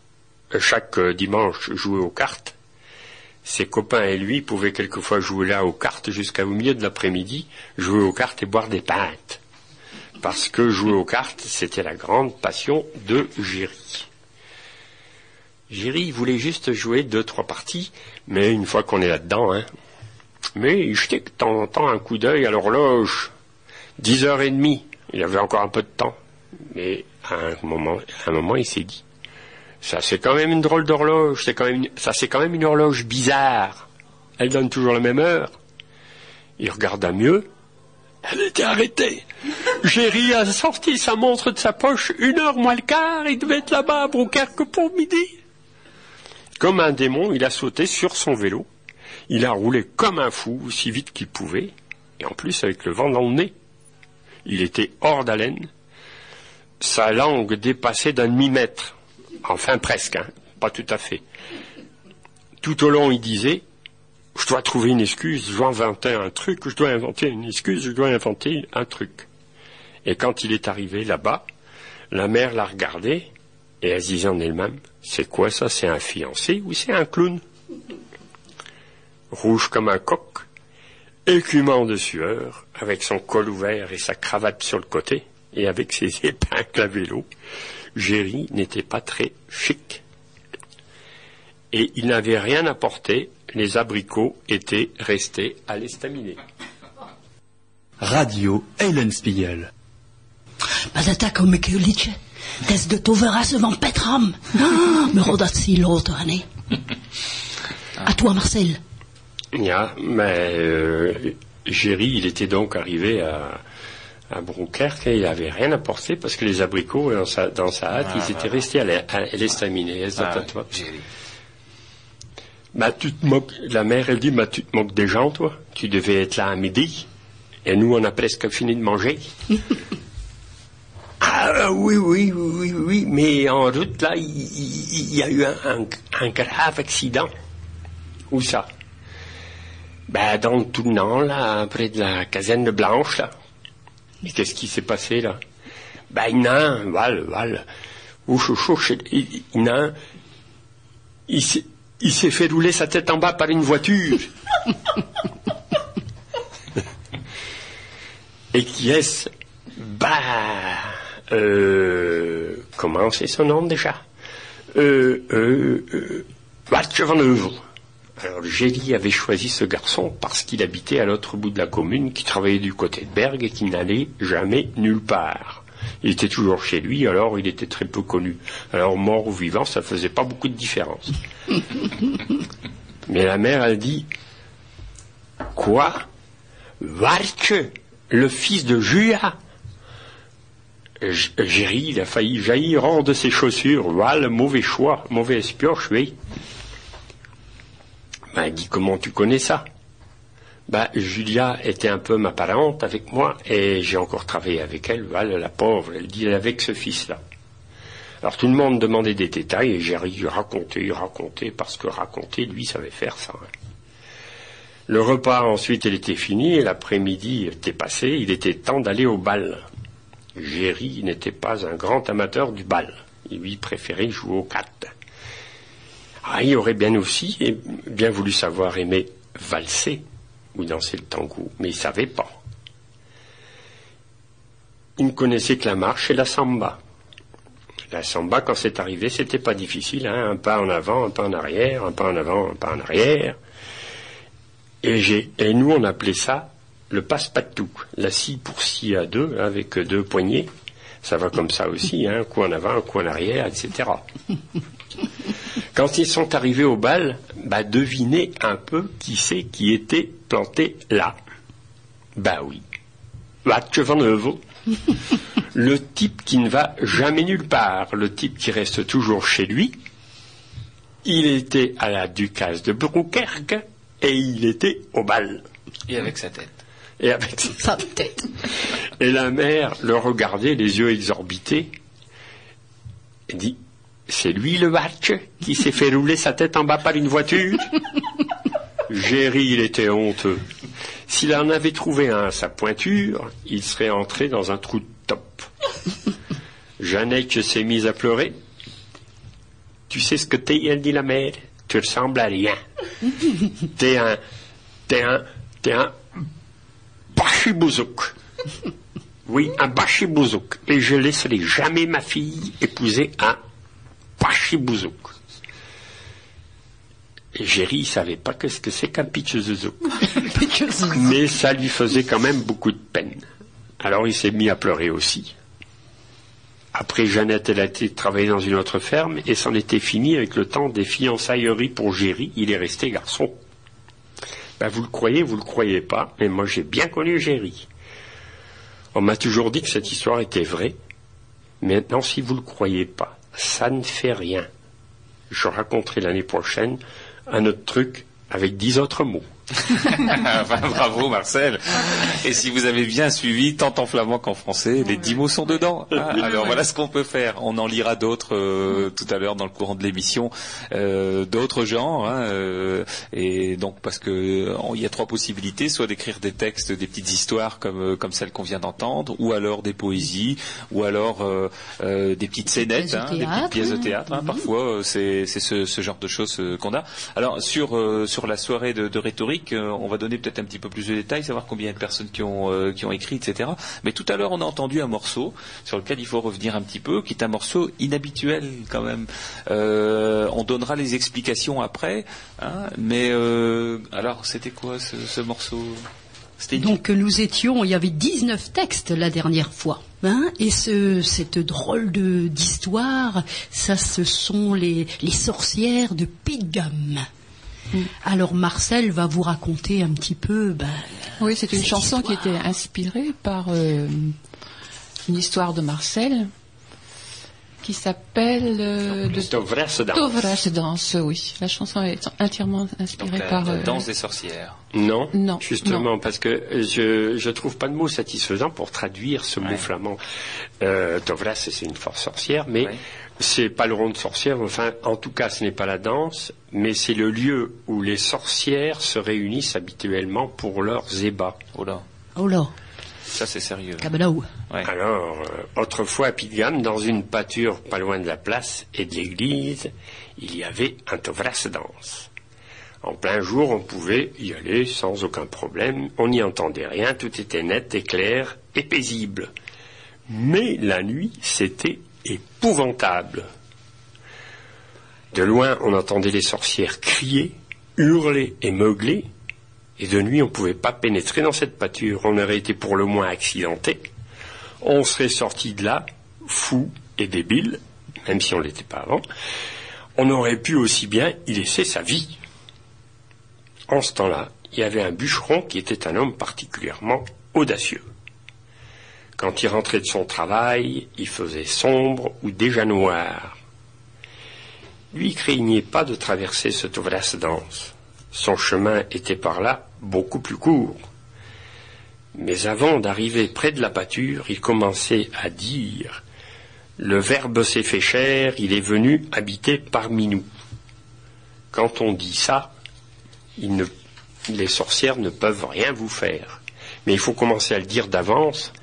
euh, chaque euh, dimanche jouer aux cartes. Ses copains et lui pouvaient quelquefois jouer là aux cartes jusqu'au milieu de l'après-midi, jouer aux cartes et boire des pintes. Parce que jouer aux cartes, c'était la grande passion de Géry. Géry voulait juste jouer deux, trois parties, mais une fois qu'on est là-dedans, hein. Mais il jetait de temps en temps un coup d'œil à l'horloge. Dix heures et demie. Il avait encore un peu de temps. Mais à un moment, à un moment, il s'est dit, ça c'est quand même une drôle d'horloge, ça c'est quand même une horloge bizarre. Elle donne toujours la même heure. Il regarda mieux. Elle était arrêtée. Géry a sorti sa montre de sa poche, une heure moins le quart, il devait être là-bas à Brouquerque pour midi. Comme un démon, il a sauté sur son vélo. Il a roulé comme un fou, aussi vite qu'il pouvait, et en plus avec le vent dans le nez. Il était hors d'haleine. Sa langue dépassait d'un demi-mètre. Enfin presque, hein, pas tout à fait. Tout au long, il disait je dois trouver une excuse, je dois inventer un truc, je dois inventer une excuse, je dois inventer un truc. Et quand il est arrivé là-bas, la mère l'a regardé et elle se disait en elle-même, c'est quoi ça C'est un fiancé ou c'est un clown? Rouge comme un coq, écumant de sueur, avec son col ouvert et sa cravate sur le côté, et avec ses épingles à vélo, Géry n'était pas très chic. Et il n'avait rien apporté, les abricots étaient restés à l'estaminet. Radio dat is ook een liedje. De toveresse van Petram. Ah, maar dat zie l'autre, hè. À toi, Marcel. Ja, mais euh, Géry, il était donc arrivé à, à et il n'avait rien apporté parce que les abricots dans sa, dans sa hâte, ils étaient restés à l'e- à l'estaminet. Ah, Bah, tu te moques, la mère, elle dit, bah, tu te moques des gens, toi. Tu devais être là à midi. Et nous, on a presque fini de manger. ah, oui, oui, oui, oui, oui. Mais en route, là, il, y a eu un, un- un grave accident. Où ça? Ben, dans le tournant, là, près de la caserne de Blanche, là. Qu'est-ce qui s'est passé, là? Ben, un, voilà, voilà. Ouch, ouch, il un, il s'est, il s'est fait rouler sa tête en bas par une voiture. Et qui est-ce? Bah, euh, comment c'est son nom déjà? Euh, euh, euh. Alors Gély avait choisi ce garçon parce qu'il habitait à l'autre bout de la commune, qui travaillait du côté de Bergue et qui n'allait jamais nulle part. Il était toujours chez lui, alors il était très peu connu. Alors mort ou vivant, ça faisait pas beaucoup de différence. Mais la mère, elle dit Quoi? Wartje, le fils de Julia G- Géry, il a failli jaillir hors de ses chaussures. Voilà, mauvais choix, mauvaise pioche, oui. Ben, Comment tu connais ça? Ben, Julia était un peu ma parente avec moi et j'ai encore travaillé avec elle. Voilà, la pauvre, elle dit avec ce fils-là. Alors tout le monde demandait des détails et j'ai raconté, raconté, parce que raconter, lui, savait faire ça. hein. Le repas ensuite, il était fini et l'après-midi était passé. Il était temps d'aller au bal. Géry n'était pas un grand amateur du bal. Il lui préférait jouer aux cartes. Ah, il aurait bien aussi bien voulu savoir aimer valser ou danser le tango, mais il savait pas. Il ne connaissait que la marche et la samba. La samba, quand c'est arrivé, c'était pas difficile, hein, un pas en avant, un pas en arrière, un pas en avant, un pas en arrière. Et, nous, on appelait ça le passe-patou, la scie pour scie à deux, avec deux poignées. Ça va comme ça aussi, hein, un coup en avant, un coup en arrière, etc. Quand ils sont arrivés au bal, bah, devinez un peu qui c'est qui était planté là. Bah oui. Watch van Heuvel. le type qui ne va jamais nulle part, le type qui reste toujours chez lui. Il était à la Ducasse de Broukerque et il était au bal. Et avec sa tête. Et avec Sa tête. et la mère le regardait, les yeux exorbités, et dit C'est lui le watch qui s'est fait rouler sa tête en bas par une voiture? Géry, il était honteux. S'il en avait trouvé un à sa pointure, il serait entré dans un trou de top. Jeannette s'est mise à pleurer. Tu sais ce que t'es, elle dit la mère Tu ressembles à rien. T'es un. T'es un. T'es un. Bachibouzouk. Oui, un bachibouzouk. Et je laisserai jamais ma fille épouser un bachibouzouk. Et Géry, il savait pas qu'est-ce que c'est qu'un pitchezouzouk. Mais ça lui faisait quand même beaucoup de peine. Alors il s'est mis à pleurer aussi. Après, Jeannette, elle a été travailler dans une autre ferme et c'en était fini avec le temps des fiançailleries pour Géry. Il est resté garçon. Ben, vous le croyez, vous le croyez pas, mais moi j'ai bien connu Géry. On m'a toujours dit que cette histoire était vraie. Maintenant, si vous le croyez pas, ça ne fait rien. Je raconterai l'année prochaine un autre truc avec dix autres mots. bravo Marcel. Et si vous avez bien suivi, tant en flamand qu'en français, les dix mots sont dedans. Hein. Alors voilà ce qu'on peut faire. On en lira d'autres euh, tout à l'heure dans le courant de l'émission, euh, d'autres genres. Hein, euh, et donc parce que il y a trois possibilités, soit d'écrire des textes, des petites histoires comme comme celle qu'on vient d'entendre, ou alors des poésies, ou alors des petites scénettes, hein, des petites pièces de théâtre. Hein. Parfois c'est ce, ce, genre de choses qu'on a. Alors sur sur la soirée de, de rhétorique euh, on va donner peut-être un petit peu plus de détails, savoir combien de personnes qui ont, euh, écrit, etc. Mais tout à l'heure, on a entendu un morceau sur lequel il faut revenir un petit peu, qui est un morceau inhabituel quand même. Euh, on donnera les explications après, hein, mais alors c'était quoi ce, morceau? Donc nous étions, il y avait 19 textes la dernière fois. Hein, et ce, cette drôle d'histoire, ça ce sont les, sorcières de Pégame. Mm. Alors Marcel va vous raconter un petit peu. Ben, oui, c'est une chanson qui était inspirée par euh, une histoire de Marcel qui s'appelle euh, de danse. oui. La chanson est entièrement inspirée par la euh, danse des sorcières. Non, non, justement parce que je je trouve pas de mot satisfaisant pour traduire ce mot flamand. Euh, c'est une force sorcière, mais c'est pas le rond de sorcière, enfin, en tout cas, ce n'est pas la danse, mais c'est le lieu où les sorcières se réunissent habituellement pour leurs ébats. Oh là. Oh là. Ça, c'est sérieux. Ouais. Alors, euh, autrefois à Pidgam, dans une pâture pas loin de la place et de l'église, il y avait un tovras danse. En plein jour, on pouvait y aller sans aucun problème. On n'y entendait rien, tout était net et clair et paisible. Mais la nuit, c'était épouvantable. De loin, on entendait les sorcières crier, hurler et meugler, et de nuit, on ne pouvait pas pénétrer dans cette pâture. On aurait été pour le moins accidenté. On serait sorti de là, fou et débile, même si on ne l'était pas avant. On aurait pu aussi bien y laisser sa vie. En ce temps-là, il y avait un bûcheron qui était un homme particulièrement audacieux. Quand il rentrait de son travail, il faisait sombre ou déjà noir. Lui craignait pas de traverser cette vaste danse. Son chemin était par là beaucoup plus court. Mais avant d'arriver près de la pâture, il commençait à dire Le Verbe s'est fait chair, il est venu habiter parmi nous. Quand on dit ça, les sorcières ne peuvent rien vous faire. Mais il faut commencer à le dire d'avance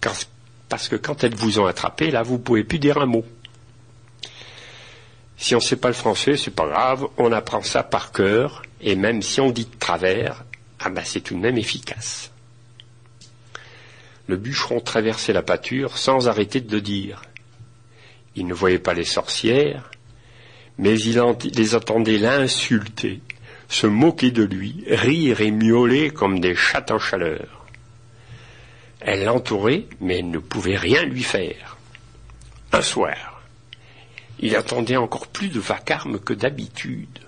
parce que quand elles vous ont attrapé, là, vous pouvez plus dire un mot. Si on ne sait pas le français, c'est pas grave, on apprend ça par cœur, et même si on dit de travers, ah ben c'est tout de même efficace. Le bûcheron traversait la pâture sans arrêter de le dire. Il ne voyait pas les sorcières, mais il les entendait l'insulter, se moquer de lui, rire et miauler comme des chats en chaleur. Elle l'entourait, mais elle ne pouvait rien lui faire. Un soir, il attendait encore plus de vacarme que d'habitude.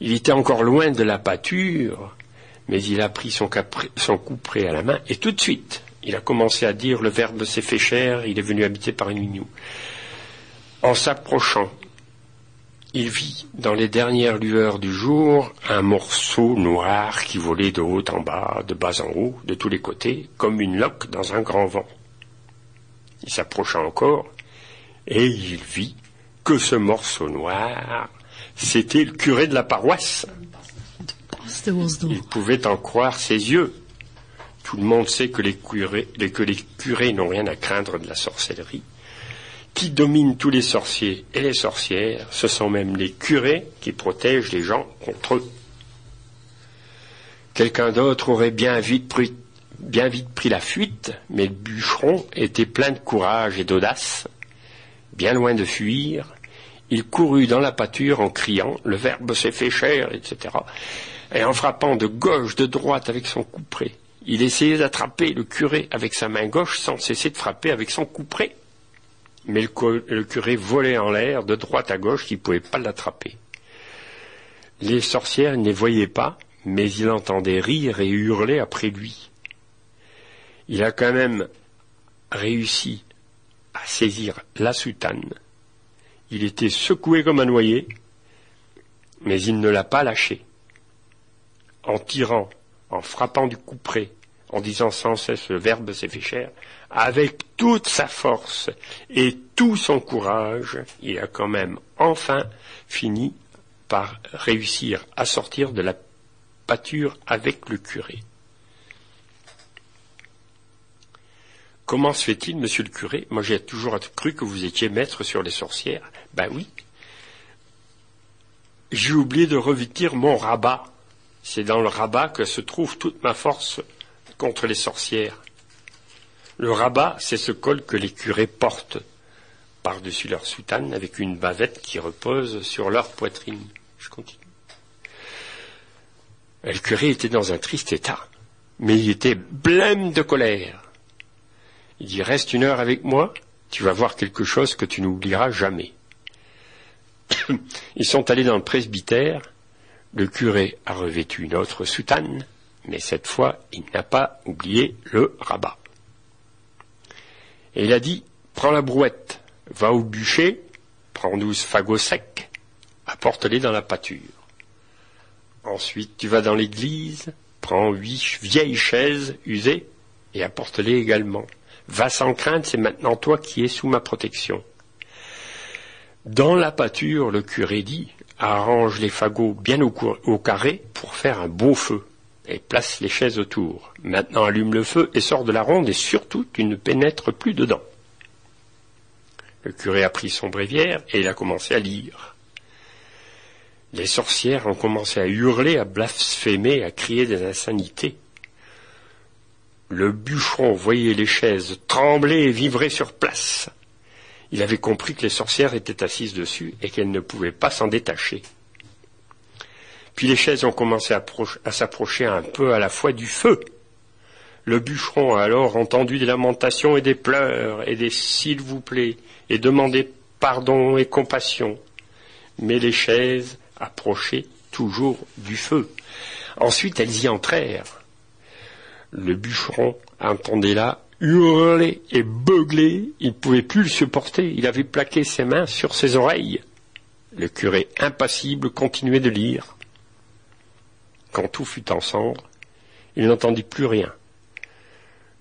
Il était encore loin de la pâture, mais il a pris son, son couperet à la main, et tout de suite, il a commencé à dire le verbe s'est fait cher, il est venu habiter par une En s'approchant il vit dans les dernières lueurs du jour un morceau noir qui volait de haut en bas, de bas en haut, de tous les côtés, comme une loque dans un grand vent. Il s'approcha encore, et il vit que ce morceau noir, c'était le curé de la paroisse. Il pouvait en croire ses yeux. Tout le monde sait que les curés, que les curés n'ont rien à craindre de la sorcellerie qui domine tous les sorciers et les sorcières, ce sont même les curés qui protègent les gens contre eux. Quelqu'un d'autre aurait bien vite, pris, bien vite pris la fuite, mais le bûcheron était plein de courage et d'audace. Bien loin de fuir, il courut dans la pâture en criant Le verbe s'est fait cher, etc. Et en frappant de gauche, de droite avec son couperet. Il essayait d'attraper le curé avec sa main gauche sans cesser de frapper avec son couperet mais le, curé volait en l'air de droite à gauche, qui ne pouvait pas l'attraper. Les sorcières ne les voyaient pas, mais il entendait rire et hurler après lui. Il a quand même réussi à saisir la soutane. Il était secoué comme un noyer, mais il ne l'a pas lâché. en tirant, en frappant du couperet, en disant sans cesse le verbe s'est fait cher, avec toute sa force et tout son courage, il a quand même enfin fini par réussir à sortir de la pâture avec le curé. Comment se fait-il, monsieur le curé? Moi j'ai toujours cru que vous étiez maître sur les sorcières. Ben oui. J'ai oublié de revêtir mon rabat. C'est dans le rabat que se trouve toute ma force contre les sorcières. Le rabat, c'est ce col que les curés portent par-dessus leur soutane avec une bavette qui repose sur leur poitrine. Je continue. Le curé était dans un triste état, mais il était blême de colère. Il dit Reste une heure avec moi, tu vas voir quelque chose que tu n'oublieras jamais. Ils sont allés dans le presbytère, le curé a revêtu une autre soutane, mais cette fois il n'a pas oublié le rabat. Et il a dit Prends la brouette, va au bûcher, prends douze fagots secs, apporte-les dans la pâture. Ensuite, tu vas dans l'église, prends huit vieilles chaises usées et apporte-les également. Va sans crainte, c'est maintenant toi qui es sous ma protection. Dans la pâture, le curé dit arrange les fagots bien au, au carré pour faire un beau feu et place les chaises autour. Maintenant allume le feu et sors de la ronde et surtout tu ne pénètres plus dedans. Le curé a pris son bréviaire et il a commencé à lire. Les sorcières ont commencé à hurler, à blasphémer, à crier des insanités. Le bûcheron voyait les chaises trembler et vibrer sur place. Il avait compris que les sorcières étaient assises dessus et qu'elles ne pouvaient pas s'en détacher. Puis les chaises ont commencé à, s'approcher un peu à la fois du feu. Le bûcheron a alors entendu des lamentations et des pleurs et des s'il vous plaît et demandé pardon et compassion. Mais les chaises approchaient toujours du feu. Ensuite elles y entrèrent. Le bûcheron entendait là hurler et beugler, il ne pouvait plus le supporter, il avait plaqué ses mains sur ses oreilles. Le curé impassible continuait de lire. Quand tout fut en il n'entendit plus rien.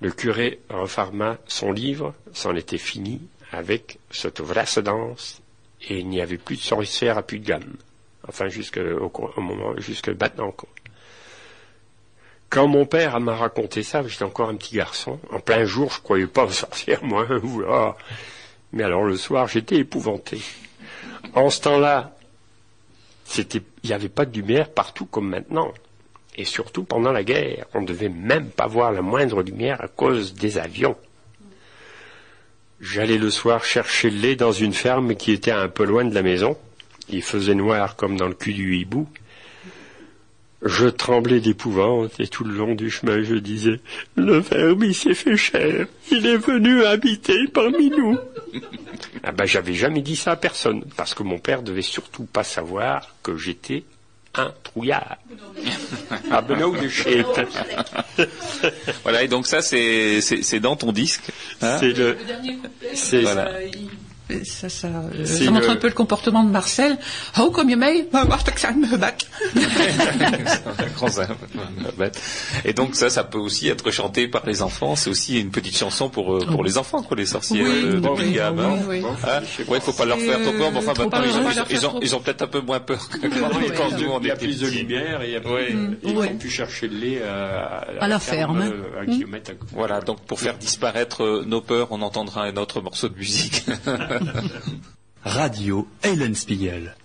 Le curé referma son livre, c'en était fini avec cette vraie danse, et il n'y avait plus de sorcière à plus de gamme. Enfin, jusqu'au au moment, jusque maintenant. Quand mon père m'a raconté ça, j'étais encore un petit garçon. En plein jour, je croyais pas aux sorcières, moi. Mais alors le soir, j'étais épouvanté. En ce temps-là, il n'y avait pas de lumière partout comme maintenant. Et surtout pendant la guerre, on ne devait même pas voir la moindre lumière à cause des avions. J'allais le soir chercher le lait dans une ferme qui était un peu loin de la maison. Il faisait noir comme dans le cul du hibou. Je tremblais d'épouvante et tout le long du chemin je disais Le verbe s'est fait cher, il est venu habiter parmi nous. ah ben j'avais jamais dit ça à personne, parce que mon père devait surtout pas savoir que j'étais un trouillard. ah ben non, Voilà, et donc ça c'est c'est dans ton disque. Hein? C'est le, c'est voilà ça, ça, euh, ça montre un peu le comportement de Marcel. Oh, comme je mee, wacht, ik zijn me Et donc ça, ça peut aussi être chanté par les enfants. C'est aussi une petite chanson pour euh, pour les enfants, quoi, les sorciers oui, euh, de oui, oui, oui, hein ouais, faut pas leur faire trop peur. Mais enfin, maintenant, ils, ont, ils, ont, ils ont peut-être un peu moins peur que quand nous on Il y a plus de lumière et ils ont pu chercher le lait à la ferme. Voilà, donc pour faire disparaître nos peurs, on entendra un autre morceau de musique. Radio Spiegel.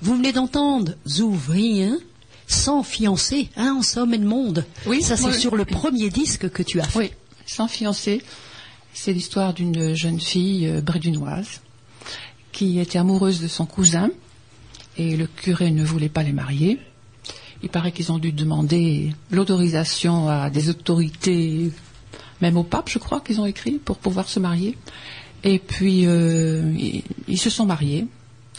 Vous venez d'entendre Zouvrien sans fiancé, hein, en somme et le monde. Oui, ça c'est sur le premier disque que tu as fait. Oui, sans fiancé. C'est l'histoire d'une jeune fille euh, brédunoise qui était amoureuse de son cousin et le curé ne voulait pas les marier. Il paraît qu'ils ont dû demander l'autorisation à des autorités, même au pape, je crois, qu'ils ont écrit pour pouvoir se marier. Et puis, euh, ils, se sont mariés.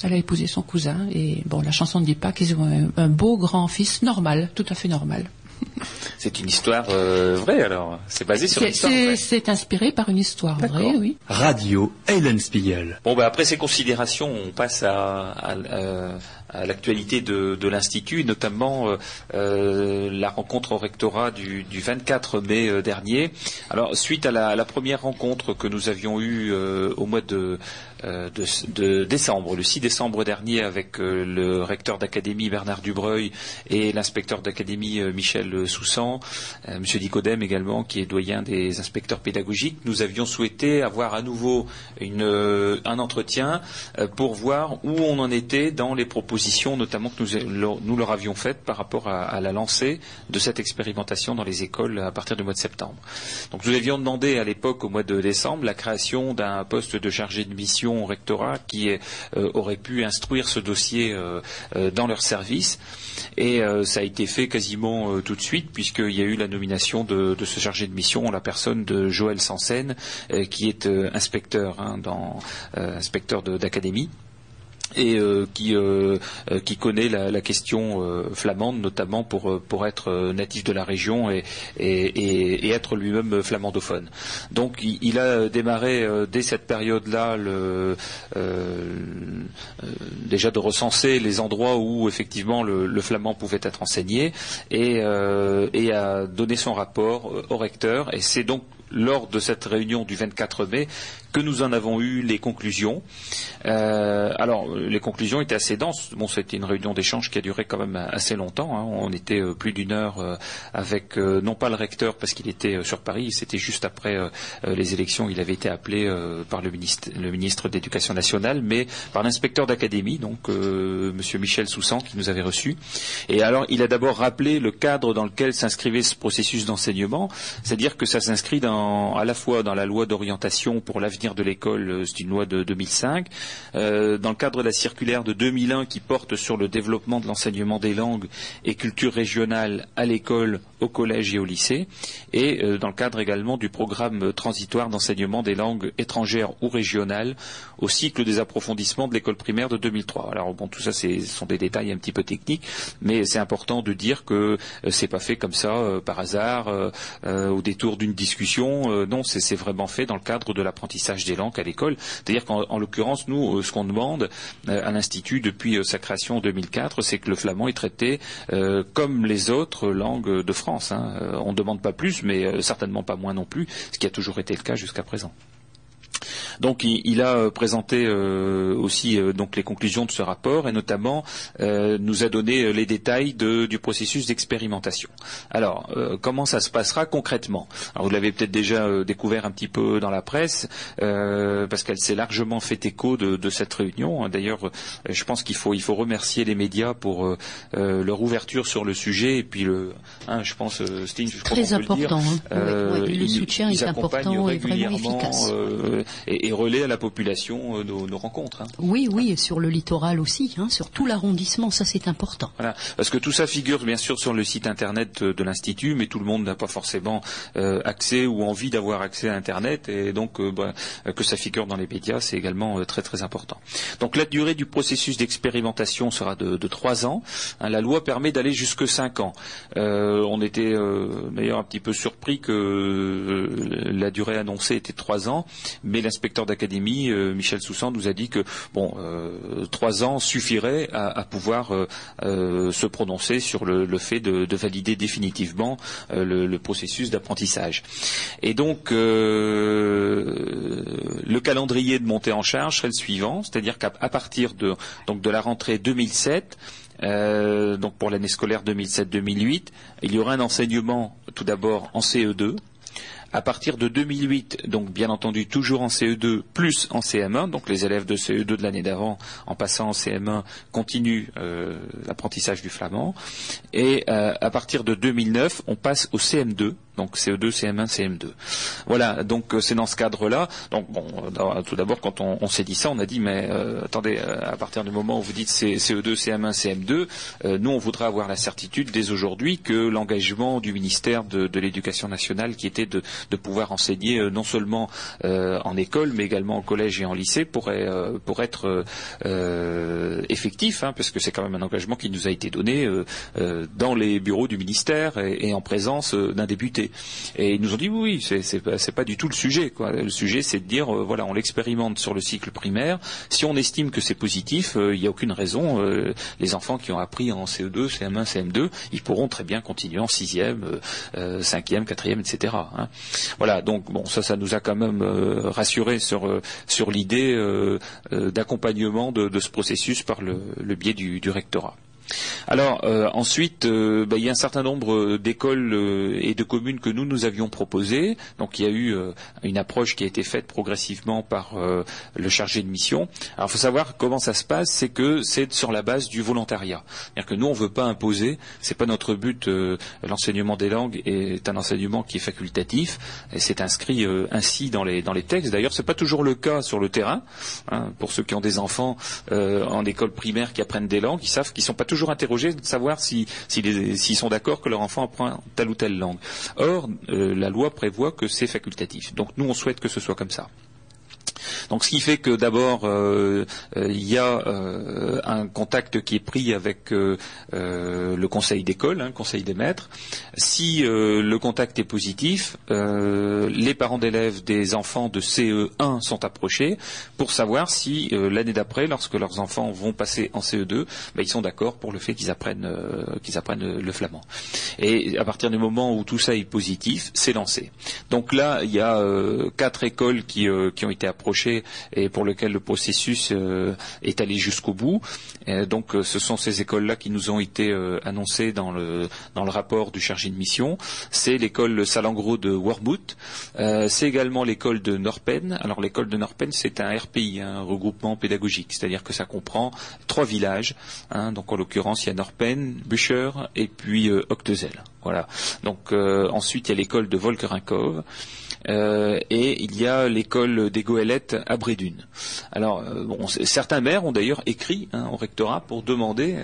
Elle a épousé son cousin. Et bon, la chanson ne dit pas qu'ils ont un, beau grand-fils normal, tout à fait normal. C'est une histoire euh, vraie alors C'est basé sur une histoire vraie C'est inspiré par une histoire vraie, oui. Radio Spiegel. Bon, ben après ces considérations, on passe à, à, à l'actualité de, l'institut, notamment la rencontre au rectorat du, du 24 mai dernier. Alors suite à la, à première rencontre que nous avions eue au mois de euh, décembre, le 6 décembre dernier, avec euh, le recteur d'académie Bernard Dubreuil et l'inspecteur d'académie euh, Michel Soussan, Monsieur Dicodem également, qui est doyen des inspecteurs pédagogiques. Nous avions souhaité avoir à nouveau un entretien pour voir où on en était dans les propositions, notamment que nous, leur avions faites par rapport à, la lancée de cette expérimentation dans les écoles à partir du mois de septembre. Donc nous avions demandé à l'époque, au mois de décembre, la création d'un poste de chargé de mission au rectorat qui euh, aurait pu instruire ce dossier euh, euh, dans leur service. Et ça a été fait quasiment tout de suite, puisqu'il y a eu la nomination de, ce chargé de mission en la personne de Joël Sansen, qui est inspecteur, hein, dans, inspecteur d'académie et euh, qui, euh, euh, qui connaît la, question flamande, notamment pour, pour être natif de la région et, et, être lui-même flamandophone. Donc il, a démarré dès cette période-là déjà de recenser les endroits où effectivement le, le flamand pouvait être enseigné et, et a donné son rapport au recteur. Et c'est donc lors de cette réunion du 24 mai que nous en avons eu les conclusions. Euh, alors, les conclusions étaient assez denses. Bon, c'était une réunion d'échange qui a duré quand même assez longtemps. Hein. On était euh, plus d'une heure euh, avec, non pas le recteur parce qu'il était sur Paris, c'était juste après les élections, il avait été appelé par le ministre, le ministre de l'Éducation nationale, mais par l'inspecteur d'académie, donc Monsieur Michel Soussan, qui nous avait reçus. Et alors, il a d'abord rappelé le cadre dans lequel s'inscrivait ce processus d'enseignement, c'est-à-dire que ça s'inscrit à la fois dans la loi d'orientation pour l'avenir de l'école, euh, c'est une loi de 2005. Euh, dans le cadre de la circulaire de 2001 qui porte sur le développement de l'enseignement des langues et cultures régionales à l'école, au collège et au lycée, et euh, dans le cadre également du programme transitoire d'enseignement des langues étrangères ou régionales au cycle des approfondissements de l'école primaire de 2003. Alors bon, tout ça, ce sont des détails un petit peu techniques, mais c'est important de dire que c'est pas fait comme ça par hasard au détour d'une discussion. Non, c'est vraiment fait dans le cadre de l'apprentissage des langues à l'école. C'est-à-dire qu'en l'occurrence, nous, euh, ce qu'on demande euh, à l'Institut depuis euh, sa création en 2004, c'est que le flamand est traité comme les autres langues de France. Hein. On ne demande pas plus, mais certainement pas moins non plus, ce qui a toujours été le cas jusqu'à présent. Donc il, a euh, présenté euh, aussi euh, donc les conclusions de ce rapport et notamment nous a donné les détails du processus d'expérimentation. Alors comment ça se passera concrètement? Alors vous l'avez peut-être déjà découvert un petit peu dans la presse parce qu'elle s'est largement fait écho de, cette réunion. D'ailleurs, je pense qu'il faut il faut remercier les médias pour leur ouverture sur le sujet et puis le hein, je pense Sting, je crois Très important. Le, hein. le soutien est important et vraiment efficace et, relaie à la population euh, nos, rencontres. Hein. Oui, oui, et sur le littoral aussi, hein, sur tout l'arrondissement, ça c'est important. Voilà, parce que tout ça figure bien sûr sur le site internet de, l'Institut, mais tout le monde n'a pas forcément euh, accès ou envie d'avoir accès à Internet, et donc euh, bah, que ça figure dans les médias, c'est également très très important. Donc la durée du processus d'expérimentation sera de, trois ans. Hein, la loi permet d'aller jusque cinq ans. on était d'ailleurs un petit peu surpris que la durée annoncée était trois ans, mais l'inspecteur d'académie, euh, Michel Soussan, nous a dit que bon, euh, trois ans suffirait à, pouvoir euh, se prononcer sur le, fait de, valider définitivement le, processus d'apprentissage. Et donc, le calendrier de montée en charge serait le suivant, c'est-à-dire qu'à partir de, la rentrée 2007, donc pour l'année scolaire 2007-2008, il y aura un enseignement tout d'abord en CE2, à partir de 2008, donc bien entendu toujours en CE2 plus en CM1, donc les élèves de CE2 de l'année d'avant en passant en CM1 continuent euh, l'apprentissage du flamand. Et euh, à partir de 2009, on passe au CM2, donc CE2, CM1, CM2. Voilà, donc euh, c'est dans ce cadre-là. Donc bon, tout d'abord, quand on, s'est dit ça, on a dit mais attendez, à partir du moment où vous dites CE2, CM1, CM2, nous on voudrait avoir la certitude dès aujourd'hui que l'engagement du ministère de, l'Éducation nationale, qui était de, pouvoir enseigner euh, non seulement euh, en école, mais également au collège et en lycée pourrait euh, pour être effectif, hein, parce que c'est quand même un engagement qui nous a été donné dans les bureaux du ministère et, en présence d'un député. Et ils nous ont dit oui, oui c'est pas, du tout le sujet. Le sujet, c'est de dire euh, voilà, on l'expérimente sur le cycle primaire. Si on estime que c'est positif, il n'y a aucune raison. les enfants qui ont appris en CE2, CM1, CM2, ils pourront très bien continuer en sixième, cinquième, quatrième, etc. Hein. Voilà. Donc bon, ça, ça nous a quand même rassuré sur sur l'idée d'accompagnement de, ce processus par le, biais du rectorat. Alors euh, ensuite, euh, bah, il y a un certain nombre d'écoles euh, et de communes que nous nous avions proposées. Donc il y a eu une approche qui a été faite progressivement par le chargé de mission. Alors il faut savoir comment ça se passe, c'est que c'est sur la base du volontariat. C'est-à-dire que nous on ne veut pas imposer, c'est pas notre but. L'enseignement des langues est un enseignement qui est facultatif et c'est inscrit ainsi dans les dans les textes. D'ailleurs c'est pas toujours le cas sur le terrain. Hein. pour ceux qui ont des enfants en école primaire qui apprennent des langues, ils savent qu'ils sont pas toujours interrogés de savoir s'ils sont d'accord que leur enfant apprend telle ou telle langue. Or, euh, la loi prévoit que c'est facultatif. Donc nous, on souhaite que ce soit comme ça. Donc ce qui fait que d'abord euh, euh, il y a euh, un contact qui est pris avec le conseil d'école, le hein, conseil des maîtres. Si le contact est positif, les parents d'élèves des enfants de CE1 sont approchés pour savoir si l'année d'après, lorsque leurs enfants vont passer en CE2, ben, ils sont d'accord pour le fait qu'ils apprennent apprennent le flamand. Et à partir du moment où tout ça est positif, c'est lancé. Donc là, il y a quatre écoles qui ont été approchées et pour lequel le processus euh, est allé jusqu'au bout. donc euh, ce sont ces écoles-là qui nous ont été euh, annoncées dans le, dans le rapport du chargé de mission. C'est l'école Salangro de Wormwood. c'est également l'école de Norpen. Alors l'école de Norpen, c'est un RPI, un regroupement pédagogique, c'est-à-dire que ça comprend trois villages. Hein. donc en l'occurrence, il y a Norpen, Bücher et puis Octezel. Voilà. Donc ensuite, il y a l'école de Volkerinkov. Euh, et il y a l'école des Goélettes à Brédune. Alors, euh, bon, certains maires ont d'ailleurs écrit hein, au rectorat pour demander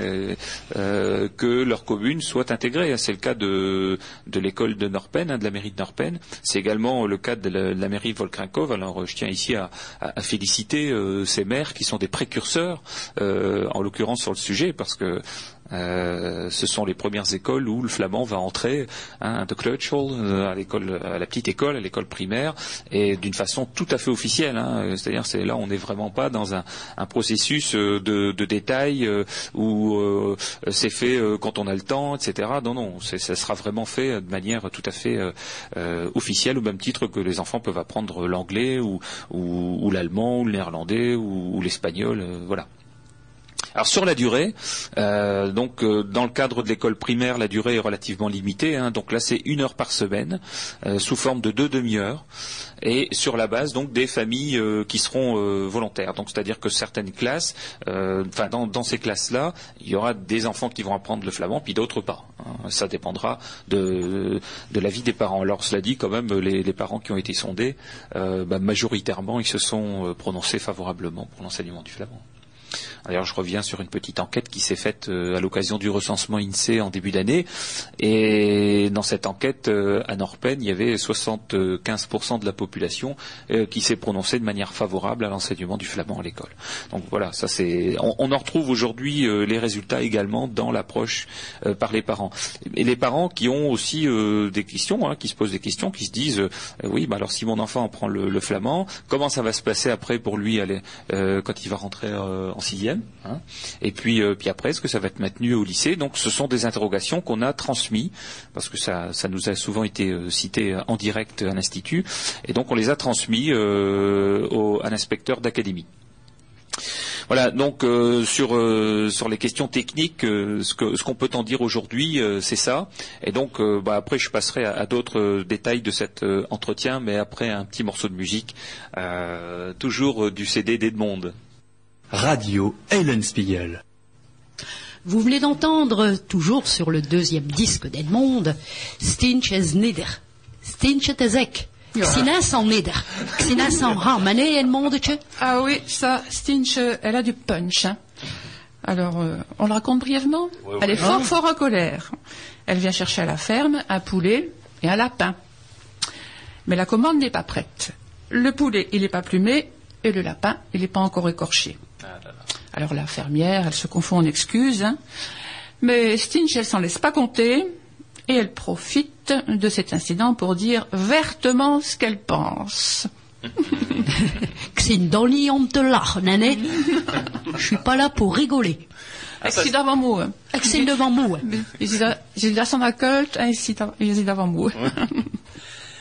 euh, que leur commune soit intégrée. C'est le cas de, l'école de Norpen, hein, de la mairie de Norpen. C'est également le cas de la, mairie Volkrinkov. Alors, je tiens ici à, à féliciter ces maires qui sont des précurseurs, en l'occurrence sur le sujet, parce que euh, ce sont les premières écoles où le flamand va entrer hein, de euh, à l'école, à la petite école, à l'école primaire, et d'une façon tout à fait officielle. Hein. C'est-à-dire, c'est là, on n'est vraiment pas dans un, processus euh, de, de détail où c'est fait quand on a le temps, etc. Non, non, ça sera vraiment fait de manière tout à fait officielle, au même titre que les enfants peuvent apprendre l'anglais ou, ou, l'allemand, ou le néerlandais ou l'espagnol, voilà. Alors sur la durée, euh, euh, dans le cadre de l'école primaire, la durée est relativement limitée. Hein. donc là, c'est une heure par semaine, euh, sous forme de deux demi-heures, et sur la base des familles qui seront volontaires. Donc c'est-à-dire que certaines classes, enfin dans, ces classes-là, il y aura des enfants qui vont apprendre le flamand, puis d'autres pas. Hein. Ça dépendra de, de la vie des parents. Alors cela dit, quand même, les, parents qui ont été sondés, bah, majoritairement, ils se sont prononcés favorablement pour l'enseignement du flamand. D'ailleurs, je reviens sur une petite enquête qui s'est faite euh, à l'occasion du recensement INSEE en début d'année. Et dans cette enquête, euh, à Norpen, il y avait 75% de la population euh, qui s'est prononcée de manière favorable à l'enseignement du flamand à l'école. Donc voilà, ça c'est. On, en retrouve aujourd'hui les résultats également dans l'approche par les parents. Et les parents qui ont aussi des questions, hein, qui se posent des questions, qui se disent oui, bah alors si mon enfant apprend le, le, flamand, comment ça va se passer après pour lui quand il va rentrer en sixième? Hein. et puis, euh, puis après, est-ce que ça va être maintenu au lycée? Donc, ce sont des interrogations qu'on a transmises, parce que ça, ça nous a souvent été euh, cité en direct à l'Institut, et donc on les a transmis euh, au, à l'inspecteur d'académie. Voilà, donc sur sur les questions techniques, ce que ce qu'on peut en dire aujourd'hui, c'est ça. Et donc bah, après, je passerai à, d'autres détails de cet entretien, mais après un petit morceau de musique, toujours du CD d'Edmond. Radio Spiegel. Vous venez d'entendre, toujours sur le deuxième disque d'Edmond, Stinches Nieder. Stinches Ezek. Sinas en Nieder. Sinas en Ramane, Edmond, Ah oui, ça, Stinch, elle a du punch. Hein. Alors, euh, on le raconte brièvement? Elle est fort, fort en colère. Elle vient chercher à la ferme un poulet et un lapin. Mais la commande n'est pas prête. Le poulet, il n'est pas plumé, et le lapin, il n'est pas encore écorché. Alors la fermière, elle se confond en excuses. Hein. Mais Stinch, elle s'en laisse pas compter. et elle profite de cet incident pour dire vertement ce qu'elle pense. Dan niet om te hè. Je suis pas là pour rigoler. Dat wel moe. Ik zit devant moi. Je zie dat- je zie dat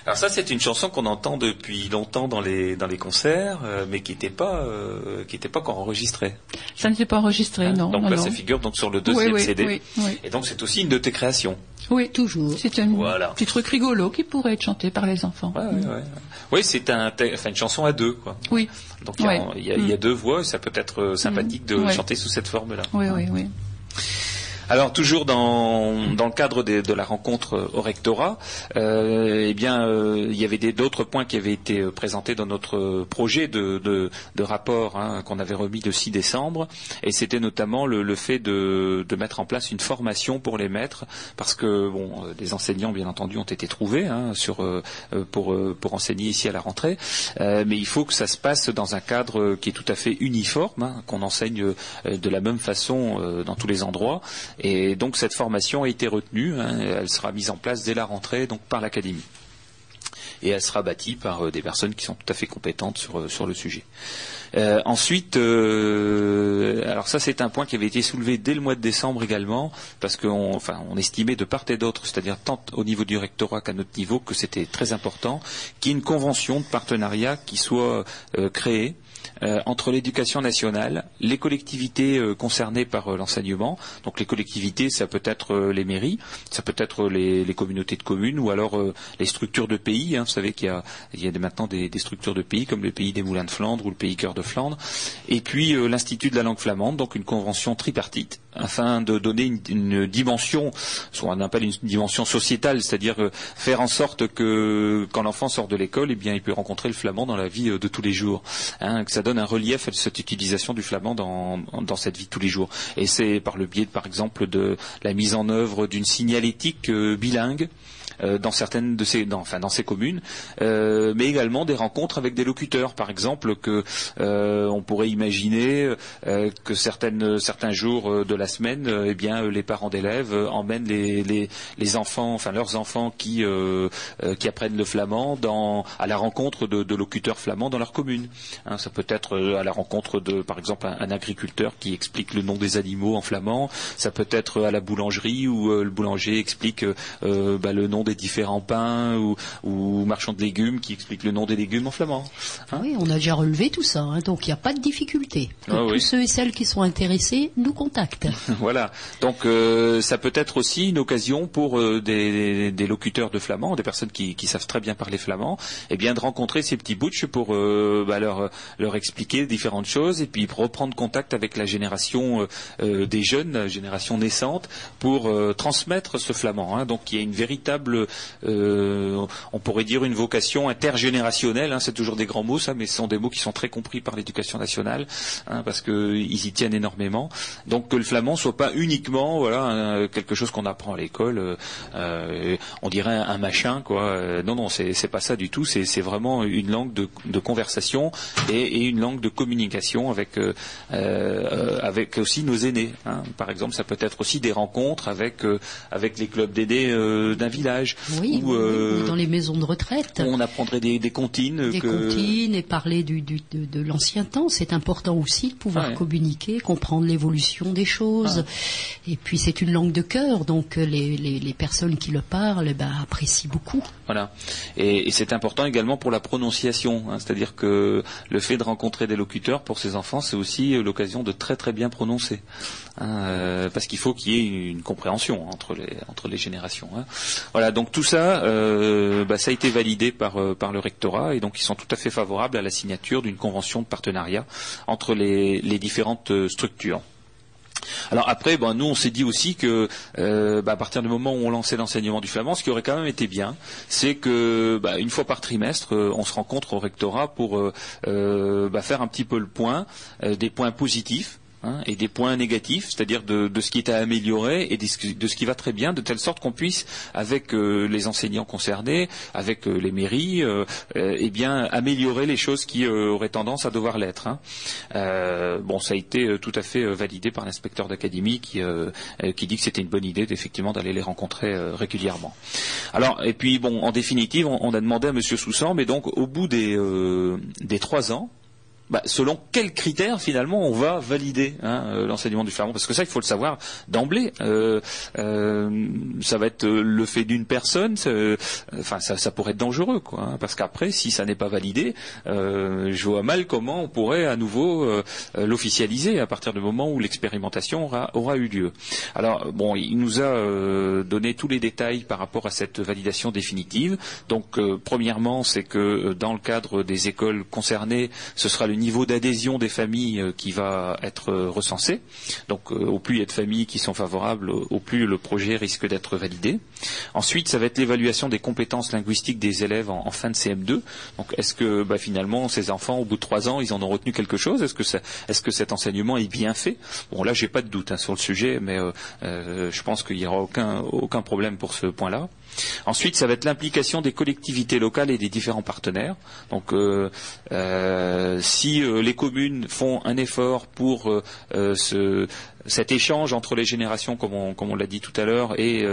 Alors ça, c'est une chanson qu'on entend depuis longtemps dans les dans les concerts, euh, mais qui n'était pas euh, qui était pas encore enregistrée. Ça ne s'est pas enregistré, hein. non. donc non, là, non. ça figure donc sur le deuxième oui, CD. oui, oui. Et donc c'est aussi une de tes créations. Oui, Toujours. C'est un Voilà. petit truc rigolo qui pourrait être chanté par les enfants. Ouais, ouais, ouais. Oui, c'est un, enfin, une chanson à deux, quoi. Oui, Donc il y a- y, a, y a deux voix, et ça peut être euh, sympathique de Ouais. chanter sous cette forme-là. oui, oui, oui. Alors toujours dans, dans le cadre des- de la rencontre au rectorat, euh, eh bien euh, il y avait d'autres points qui avaient été euh, présentés dans notre projet de, de- de rapport hein, qu'on avait remis le 6 décembre, et c'était notamment le, le fait de, de mettre en place une formation pour les maîtres, parce que bon, euh, des enseignants bien entendu ont été trouvés hein, sur euh, euh, pour euh, pour enseigner ici à la rentrée, euh, mais il faut que ça se passe dans un cadre euh, qui est tout à fait uniforme, hein, qu'on enseigne euh, de la même façon euh, dans tous les endroits. Et donc cette formation a été retenue, hein, elle sera mise en place dès la rentrée par l'académie. Et elle sera bâtie par euh, des personnes qui sont tout à fait compétentes sur, euh, le sujet. Euh, ensuite, alors ça c'est un point qui avait été soulevé dès le mois de décembre également, parce qu'on enfin, on estimait de part et d'autre, c'est-à-dire tant au niveau du rectorat qu'à notre niveau, que c'était très important qu'il y ait une convention de partenariat qui soit créée euh, entre l'éducation nationale, les collectivités euh, concernées par euh, l'enseignement. Donc les collectivités, ça peut être les mairies, ça peut être les, communautés de communes ou alors les structures de pays. hein. Vous savez qu'il y a, maintenant des, structures de pays comme le pays des Moulins de Flandre ou le pays Cœur de Flandre. Et puis l'Institut de la langue flamande, donc une convention tripartite afin de donner une, dimension, ce qu'on appelle une dimension sociétale, c'est-à-dire faire en sorte que quand l'enfant sort de l'école, eh bien, il peut rencontrer le flamand dans la vie de tous les jours, hein, donne un relief à cette utilisation du flamand dans, cette vie de tous les jours. Et c'est par le biais, par exemple, de la mise en œuvre d'une signalétique euh, bilingue dans certaines de ces, enfin dans ces communes, euh, mais également des rencontres avec des locuteurs, par exemple que euh, on pourrait imaginer euh, que certaines, certains jours euh, de la semaine, euh, eh bien euh, les parents d'élèves euh, emmènent les, les, les enfants, enfin leurs enfants qui euh, euh, qui apprennent le flamand dans, à la rencontre de, de locuteurs flamands dans leur commune. Hein, ça peut être euh, à la rencontre de, par exemple, un, agriculteur qui explique le nom des animaux en flamand. Ça peut être à la boulangerie où euh, le boulanger explique euh, bah, le nom des différents pains ou, ou marchand de légumes qui explique le nom des légumes en flamand. Hein Oui, on a déjà relevé tout ça, hein, donc il n'y a pas de difficulté. Que Ah tous oui. ceux et celles qui sont intéressés nous contactent. voilà. Donc euh, ça peut être aussi une occasion pour euh, des, locuteurs de flamand, des personnes qui, qui savent très bien parler flamand, et bien de rencontrer ces petits butch pour euh, bah, leur leur expliquer différentes choses et puis reprendre contact avec la génération des jeunes, la génération naissante, pour transmettre ce flamand. hein. Donc il y a une véritable, euh, on pourrait dire une vocation intergénérationnelle. hein. C'est toujours des grands mots ça, mais ce sont des mots qui sont très compris par l'éducation nationale hein, parce qu'ils y tiennent énormément. Donc que le flamand soit pas uniquement voilà quelque chose qu'on apprend à l'école, euh, euh, on dirait un, machin quoi. Non non c'est c'est pas ça du tout. C'est vraiment une langue de, conversation et, une langue de communication avec avec aussi nos aînés. hein. Par exemple ça peut être aussi des rencontres avec avec les clubs d'aînés d'un village Oui, où, oui, euh, ou dans les maisons de retraite. on apprendrait des, des comptines Des que comptines et parler du, du- de, de l'ancien temps. C'est important aussi de pouvoir Ouais. communiquer, comprendre l'évolution des choses. Et puis c'est une langue de cœur, donc euh, les, les, les personnes qui le parlent eh ben, apprécient beaucoup. Voilà. Et, et c'est important également pour la prononciation. hein. C'est-à-dire que le fait de rencontrer des locuteurs pour ces enfants, c'est aussi euh, l'occasion de très très bien prononcer. hein, euh, parce qu'il faut qu'il y ait une, une compréhension entre les, entre les générations. hein. Voilà. Donc tout ça, euh, bah, ça a été validé par, euh, par le rectorat et donc ils sont tout à fait favorables à la signature d'une convention de partenariat entre les, différentes euh, structures. Alors après, ben, nous on s'est dit aussi que bah, à partir du moment où on lançait l'enseignement du flamand, ce qui aurait quand même été bien, c'est que bah, une fois par trimestre, on se rencontre au rectorat pour bah, faire un petit peu le point, des points positifs hein, et des points négatifs, c'est-à-dire de, ce qui est à améliorer et de ce qui va très bien, de telle sorte qu'on puisse, avec euh, les enseignants concernés, avec euh, les mairies, euh, eh bien améliorer les choses qui auraient tendance à devoir l'être. Hein. bon, ça a été tout à fait validé par l'inspecteur d'académie qui, qui dit que c'était une bonne idée effectivement d'aller les rencontrer régulièrement. Alors, et puis bon, en définitive, on, a demandé à Monsieur Soussan, mais donc au bout des, des trois ans, bah, selon quels critères finalement on va valider hein, euh, l'enseignement du flamand? Parce que ça, il faut le savoir d'emblée. Euh, euh, ça va être le fait d'une personne. Enfin, ça, pourrait être dangereux, quoi. Hein, parce qu'après, si ça n'est pas validé, je vois mal comment on pourrait à nouveau l'officialiser à partir du moment où l'expérimentation aura, eu lieu. Alors, bon, il nous a donné tous les détails par rapport à cette validation définitive. Donc, premièrement, c'est que dans le cadre des écoles concernées, ce sera niveau d'adhésion des familles euh, qui va être euh, recensé. Donc euh, au plus il y a de familles qui sont favorables, au plus le projet risque d'être validé. Ensuite, ça va être l'évaluation des compétences linguistiques des élèves en, fin de CM2. Donc est-ce que bah, finalement ces enfants, au bout de trois ans, ils en ont retenu quelque chose? Est-ce que, cet enseignement est bien fait? Bon là, j'ai pas de doute hein, sur le sujet, mais je pense qu'il n'y aura aucun, aucun problème pour ce point-là. Ensuite, ça va être l'implication des collectivités locales et des différents partenaires. Donc, euh, euh, si euh, les communes font un effort pour cet échange entre les générations, comme on, l'a dit tout à l'heure, et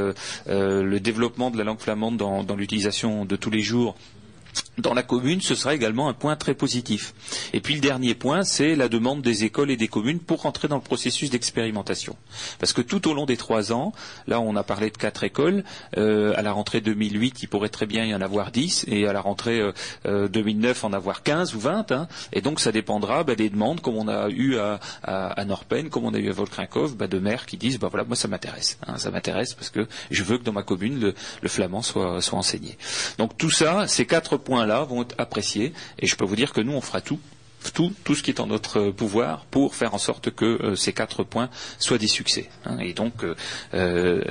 le développement de la langue flamande dans l'utilisation de tous les jours, dans la commune, ce sera également un point très positif. Et puis le dernier point, c'est la demande des écoles et des communes pour entrer dans le processus d'expérimentation. Parce que tout au long des trois ans, là on a parlé de quatre écoles, euh, à la rentrée 2008, il pourrait très bien y en avoir dix, et à la rentrée euh, 2009 euh, en avoir quinze ou vingt. Hein. et donc ça dépendra bah, des demandes, comme on a eu à, Norpen, comme on a eu à Volkrinkov, bah, de maires qui disent, bah voilà, moi ça m'intéresse. Hein, ça m'intéresse parce que je veux que dans ma commune, le, le flamand soit, soit enseigné. Donc tout ça, ces quatre points-là vont être appréciés. Et je peux vous dire que nous, on fera tout tout, ce qui est en notre pouvoir pour faire en sorte que euh, ces quatre points soient des succès. Hein. Et donc, euh, euh,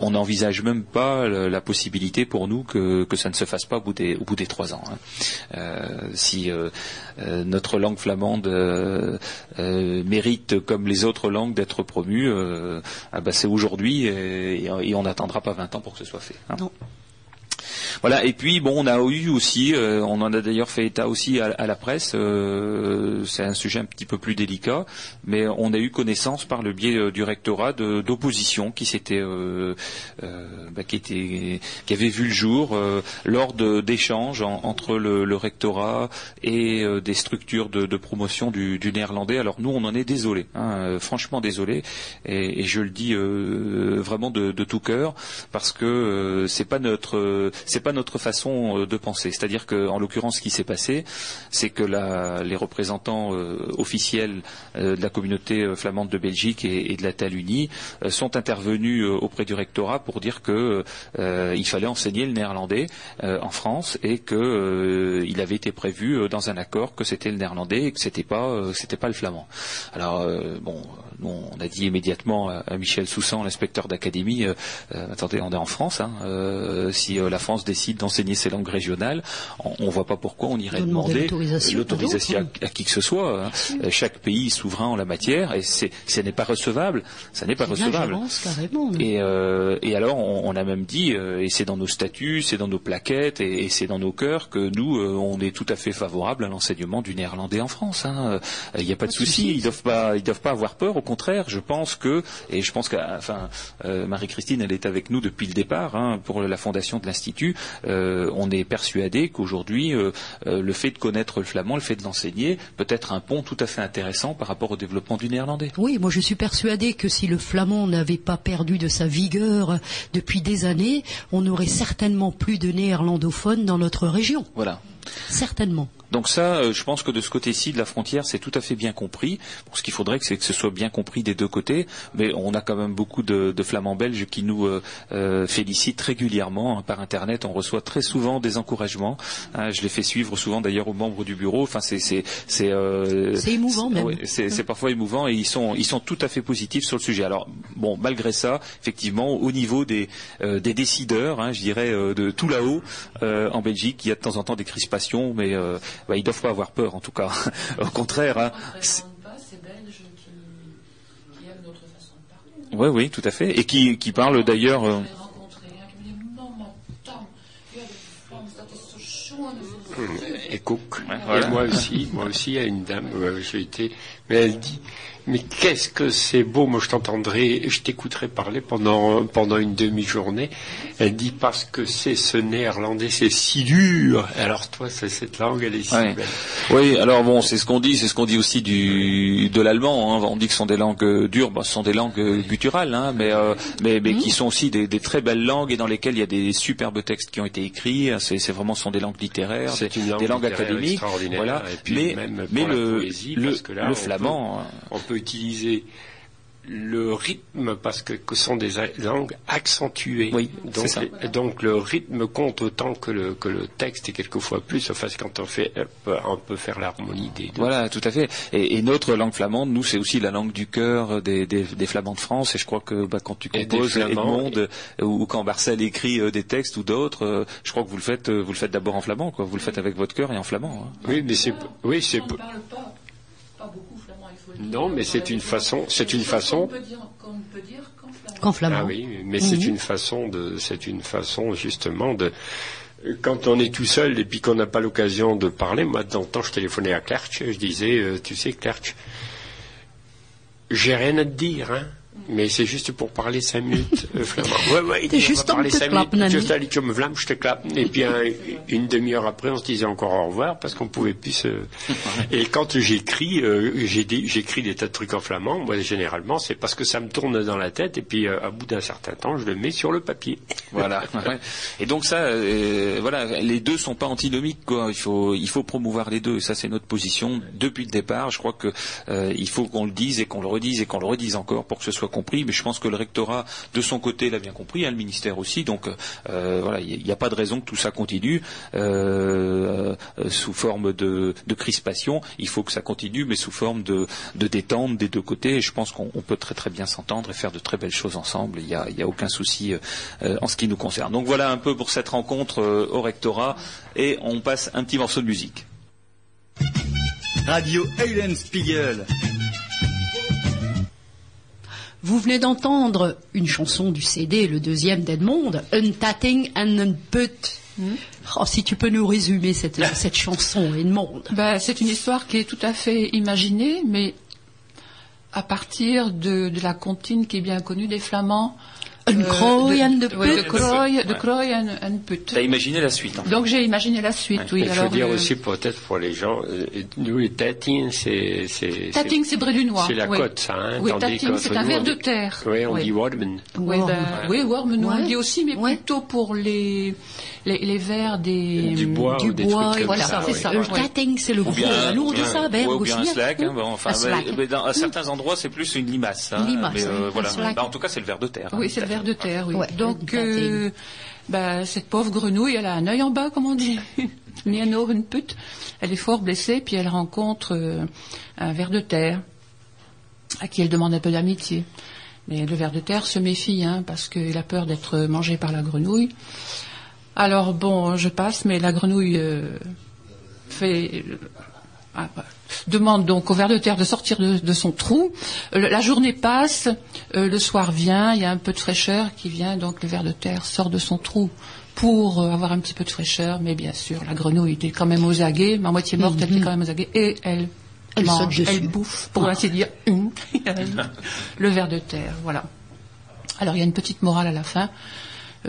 on n'envisage même pas la, possibilité pour nous que, ça ne se fasse pas au bout des, au bout des trois ans. Hein. si notre langue flamande mérite, comme les autres langues, d'être promue, ah bah, c'est aujourd'hui et, on n'attendra pas 20 ans pour que ce soit fait. Hein. Voilà. Et puis bon, on a eu aussi, euh, on en a d'ailleurs fait état aussi à, la presse. Euh, c'est un sujet un petit peu plus délicat, mais on a eu connaissance par le biais euh, du rectorat d'opposition qui s'était, bah, qui était, qui avait vu le jour lors d'échanges entre le, rectorat et des structures de, promotion du, néerlandais. Alors nous, on en est désolé, hein, franchement désolé, et, je le dis vraiment de, tout cœur parce que c'est pas notre c'est pas notre façon euh, de penser. C'est-à-dire qu'en l'occurrence, ce qui s'est passé, c'est que les représentants euh, officiels euh, de la communauté flamande de Belgique et, de la Taluni sont intervenus auprès du rectorat pour dire qu'il fallait enseigner le néerlandais en France et qu'il avait été prévu dans un accord que c'était le néerlandais et que c'était pas le flamand. Alors bon, on a dit immédiatement à, Michel Soussan, l'inspecteur d'académie, attendez, on est en France, hein, si la France décide d'enseigner ces langues régionales, on ne voit pas pourquoi on irait demander l'autorisation à, qui que ce soit. Hein. Chaque pays est souverain en la matière et ce n'est pas recevable. Ça n'est pas recevable. Et, euh, et, alors on, a même dit, euh, et c'est dans nos statuts, c'est dans nos plaquettes et, c'est dans nos cœurs que nous, euh, on est tout à fait favorable à l'enseignement du néerlandais en France. Hein. Il n'y a pas de souci. Ils doivent pas, ils doivent pas avoir peur. Au contraire, je pense que, et je pense que, enfin, Marie-Christine, elle est avec nous depuis le départ hein, pour la fondation de l'institut. Euh, on est persuadé qu'aujourd'hui, euh, euh, le fait de connaître le flamand, le fait de l'enseigner, peut être un pont tout à fait intéressant par rapport au développement du néerlandais. Oui, moi je suis persuadé que si le flamand n'avait pas perdu de sa vigueur depuis des années, on n'aurait certainement plus de néerlandophones dans notre région. Voilà. Certainement. Donc ça, euh, je pense que de ce côté-ci de la frontière, c'est tout à fait bien compris. ce qu'il faudrait, c'est que ce soit bien compris des deux côtés. Mais on a quand même beaucoup de, flamands belges qui nous euh, euh, félicitent régulièrement hein, par Internet. On reçoit très souvent des encouragements. Hein, je les fais suivre souvent d'ailleurs aux membres du bureau. Enfin, c'est c'est c'est émouvant même. c'est parfois émouvant et ils sont ils sont tout à fait positifs sur le sujet. Alors bon, malgré ça, effectivement, au niveau des des décideurs, hein, je dirais de tout là-haut en Belgique, il y a de temps en temps des crispations, mais bah, ils doivent pas avoir peur en tout cas. Au contraire. Hein, Oui, oui, tout à fait. Et qui, qui parle d'ailleurs. euh, Et Cook. voilà. Et moi aussi, moi aussi, il y a une dame, euh, j'ai été, mais elle dit, mais qu'est-ce que c'est beau, moi je t'entendrai, je t'écouterai parler pendant, pendant une demi-journée. Elle dit parce que c'est ce néerlandais, c'est si dur. Alors toi, c'est cette langue, elle est si Ouais. belle. Oui, alors bon, c'est ce qu'on dit, c'est ce qu'on dit aussi du de l'allemand. hein. On dit que ce sont des langues euh, dures, bah, ce sont des langues euh, gutturales, hein, mais euh, mais, mais qui sont aussi des, des très belles langues et dans lesquelles il y a des superbes textes qui ont été écrits. C'est c'est vraiment ce sont des langues littéraires, des, une langue des langues académiques, voilà. Mais mais le poésie, le, là, le on flamand. peut- hein. on peut utiliser le rythme parce que, que sont des langues accentuées. Oui, donc, c'est ça. les- donc le rythme compte autant que le, que le texte et quelquefois plus. Enfin, quand on fait, on peut faire l'harmonie des deux. Voilà, tout à fait. Et, et notre langue flamande, nous, c'est aussi la langue du cœur des, des, des Flamands de France. Et je crois que bah, quand tu Et composes Edmond euh, ou, ou quand Marcel écrit euh, des textes ou d'autres, euh, je crois que vous le faites, euh, vous le faites d'abord en flamand, quoi. Vous le faites avec votre cœur et en flamand. hein. Oui, mais c'est, oui, c'est, On ne parle pas, pas beaucoup flamand, il faut le dire. Non, mais c'est une façon, c'est une façon. Qu'on peut dire, qu'en flamand. Ah oui, mais c'est Mhm. une façon de, c'est une façon justement de, quand on est tout seul et puis qu'on n'a pas l'occasion de parler, moi temps en temps je téléphonais à Clerch, je disais, euh, tu sais Clerch, j'ai rien à te dire, hein. Mais c'est juste pour parler cinq minutes euh, flamand. Ouais, ouais, on juste om parler te cinq minutes. Juste je te clappe. Et puis un- une demi-heure après, on se disait encore au revoir parce qu'on pouvait plus se... Et quand j'écris, euh, j'écris des tas de trucs en flamand. Moi, généralement, c'est parce que ça me tourne dans la tête et puis euh, à bout d'un certain temps, je le mets sur le papier. Voilà. Ouais. Et donc ça, euh, voilà, les deux sont pas antinomiques. Quoi. Il faut, il faut promouvoir les deux. Et ça, c'est notre position depuis le départ. Je crois que euh, il faut qu'on le dise et qu'on le redise et qu'on le redise encore pour que ce soit compris. Mais je pense que le rectorat, de son côté, l'a bien compris, hein, le ministère aussi. Donc euh, voilà, il n'y a, pas de raison que tout ça continue euh, euh, sous forme de, crispation. Il faut que ça continue, mais sous forme de, détente des deux côtés. Et je pense qu'on on peut très très bien s'entendre et faire de très belles choses ensemble. Il n'y a, aucun souci euh, euh, en ce qui nous concerne. Donc voilà un peu pour cette rencontre euh, au rectorat. Et on passe un petit morceau de musique. Radio Eulenspiegel. Vous venez d'entendre une chanson du CD, le deuxième d'Edmond, Un Tatting and un Put. Oh, si tu peux nous résumer cette, cette chanson, Edmond. Ben, c'est une histoire qui est tout à fait imaginée, mais à partir de, de la comptine qui est bien connue des Flamands. Un euh, Krooi de- de de Put. De Ouais. Krooi and, and Put. T'as imaginé la suite. hein. Donc j'ai imaginé la suite, oui. Il faut dire euh, aussi peut-être pour les gens, euh, nous les tatines, c'est c'est Tatting, c'est Brélunois. c'est la oui. côte, ça. Hein, Oui, tatting, c'est un nous, ver on de terre. Oui, on Oui. dit Wadman. Oui, Worm. ben, oui, worm, nous on dit aussi, mais Ouais. plutôt pour les, les, les vers des... Du bois Du ou des bois, trucs comme voilà, ça. c'est ça. Le. Tatting, c'est le gros. dit ouais, ça Berg aussi. bien un hein. slack. hein, bon, enfin, mais dans, à certains endroits, c'est plus une limace. hein, Une limace, mais, euh, oui, un voilà. en tout cas, c'est le ver de terre. hein, Oui, c'est le ver de terre, oui. Ouais, Donc, euh, bah, cette pauvre grenouille, elle a un œil en bas, comme on dit. Ni un or, une pute. Elle est fort blessée, puis elle rencontre euh, un ver de terre, à qui elle demande un peu d'amitié. Mais le ver de terre se méfie, hein, parce qu'il a peur d'être mangé par la grenouille. Alors, bon, je passe, mais la grenouille euh, fait... demande donc au ver de terre de sortir de, de son trou. Euh, la journée passe, euh, le soir vient, il y a un peu de fraîcheur qui vient, donc le ver de terre sort de son trou pour euh, avoir un petit peu de fraîcheur, mais bien sûr, la grenouille était quand même aux aguets, à moitié morte, elle était quand même aux aguets, et elle, mange, elle bouffe, pour ainsi dire, le ver de terre, voilà. Alors il y a une petite morale à la fin.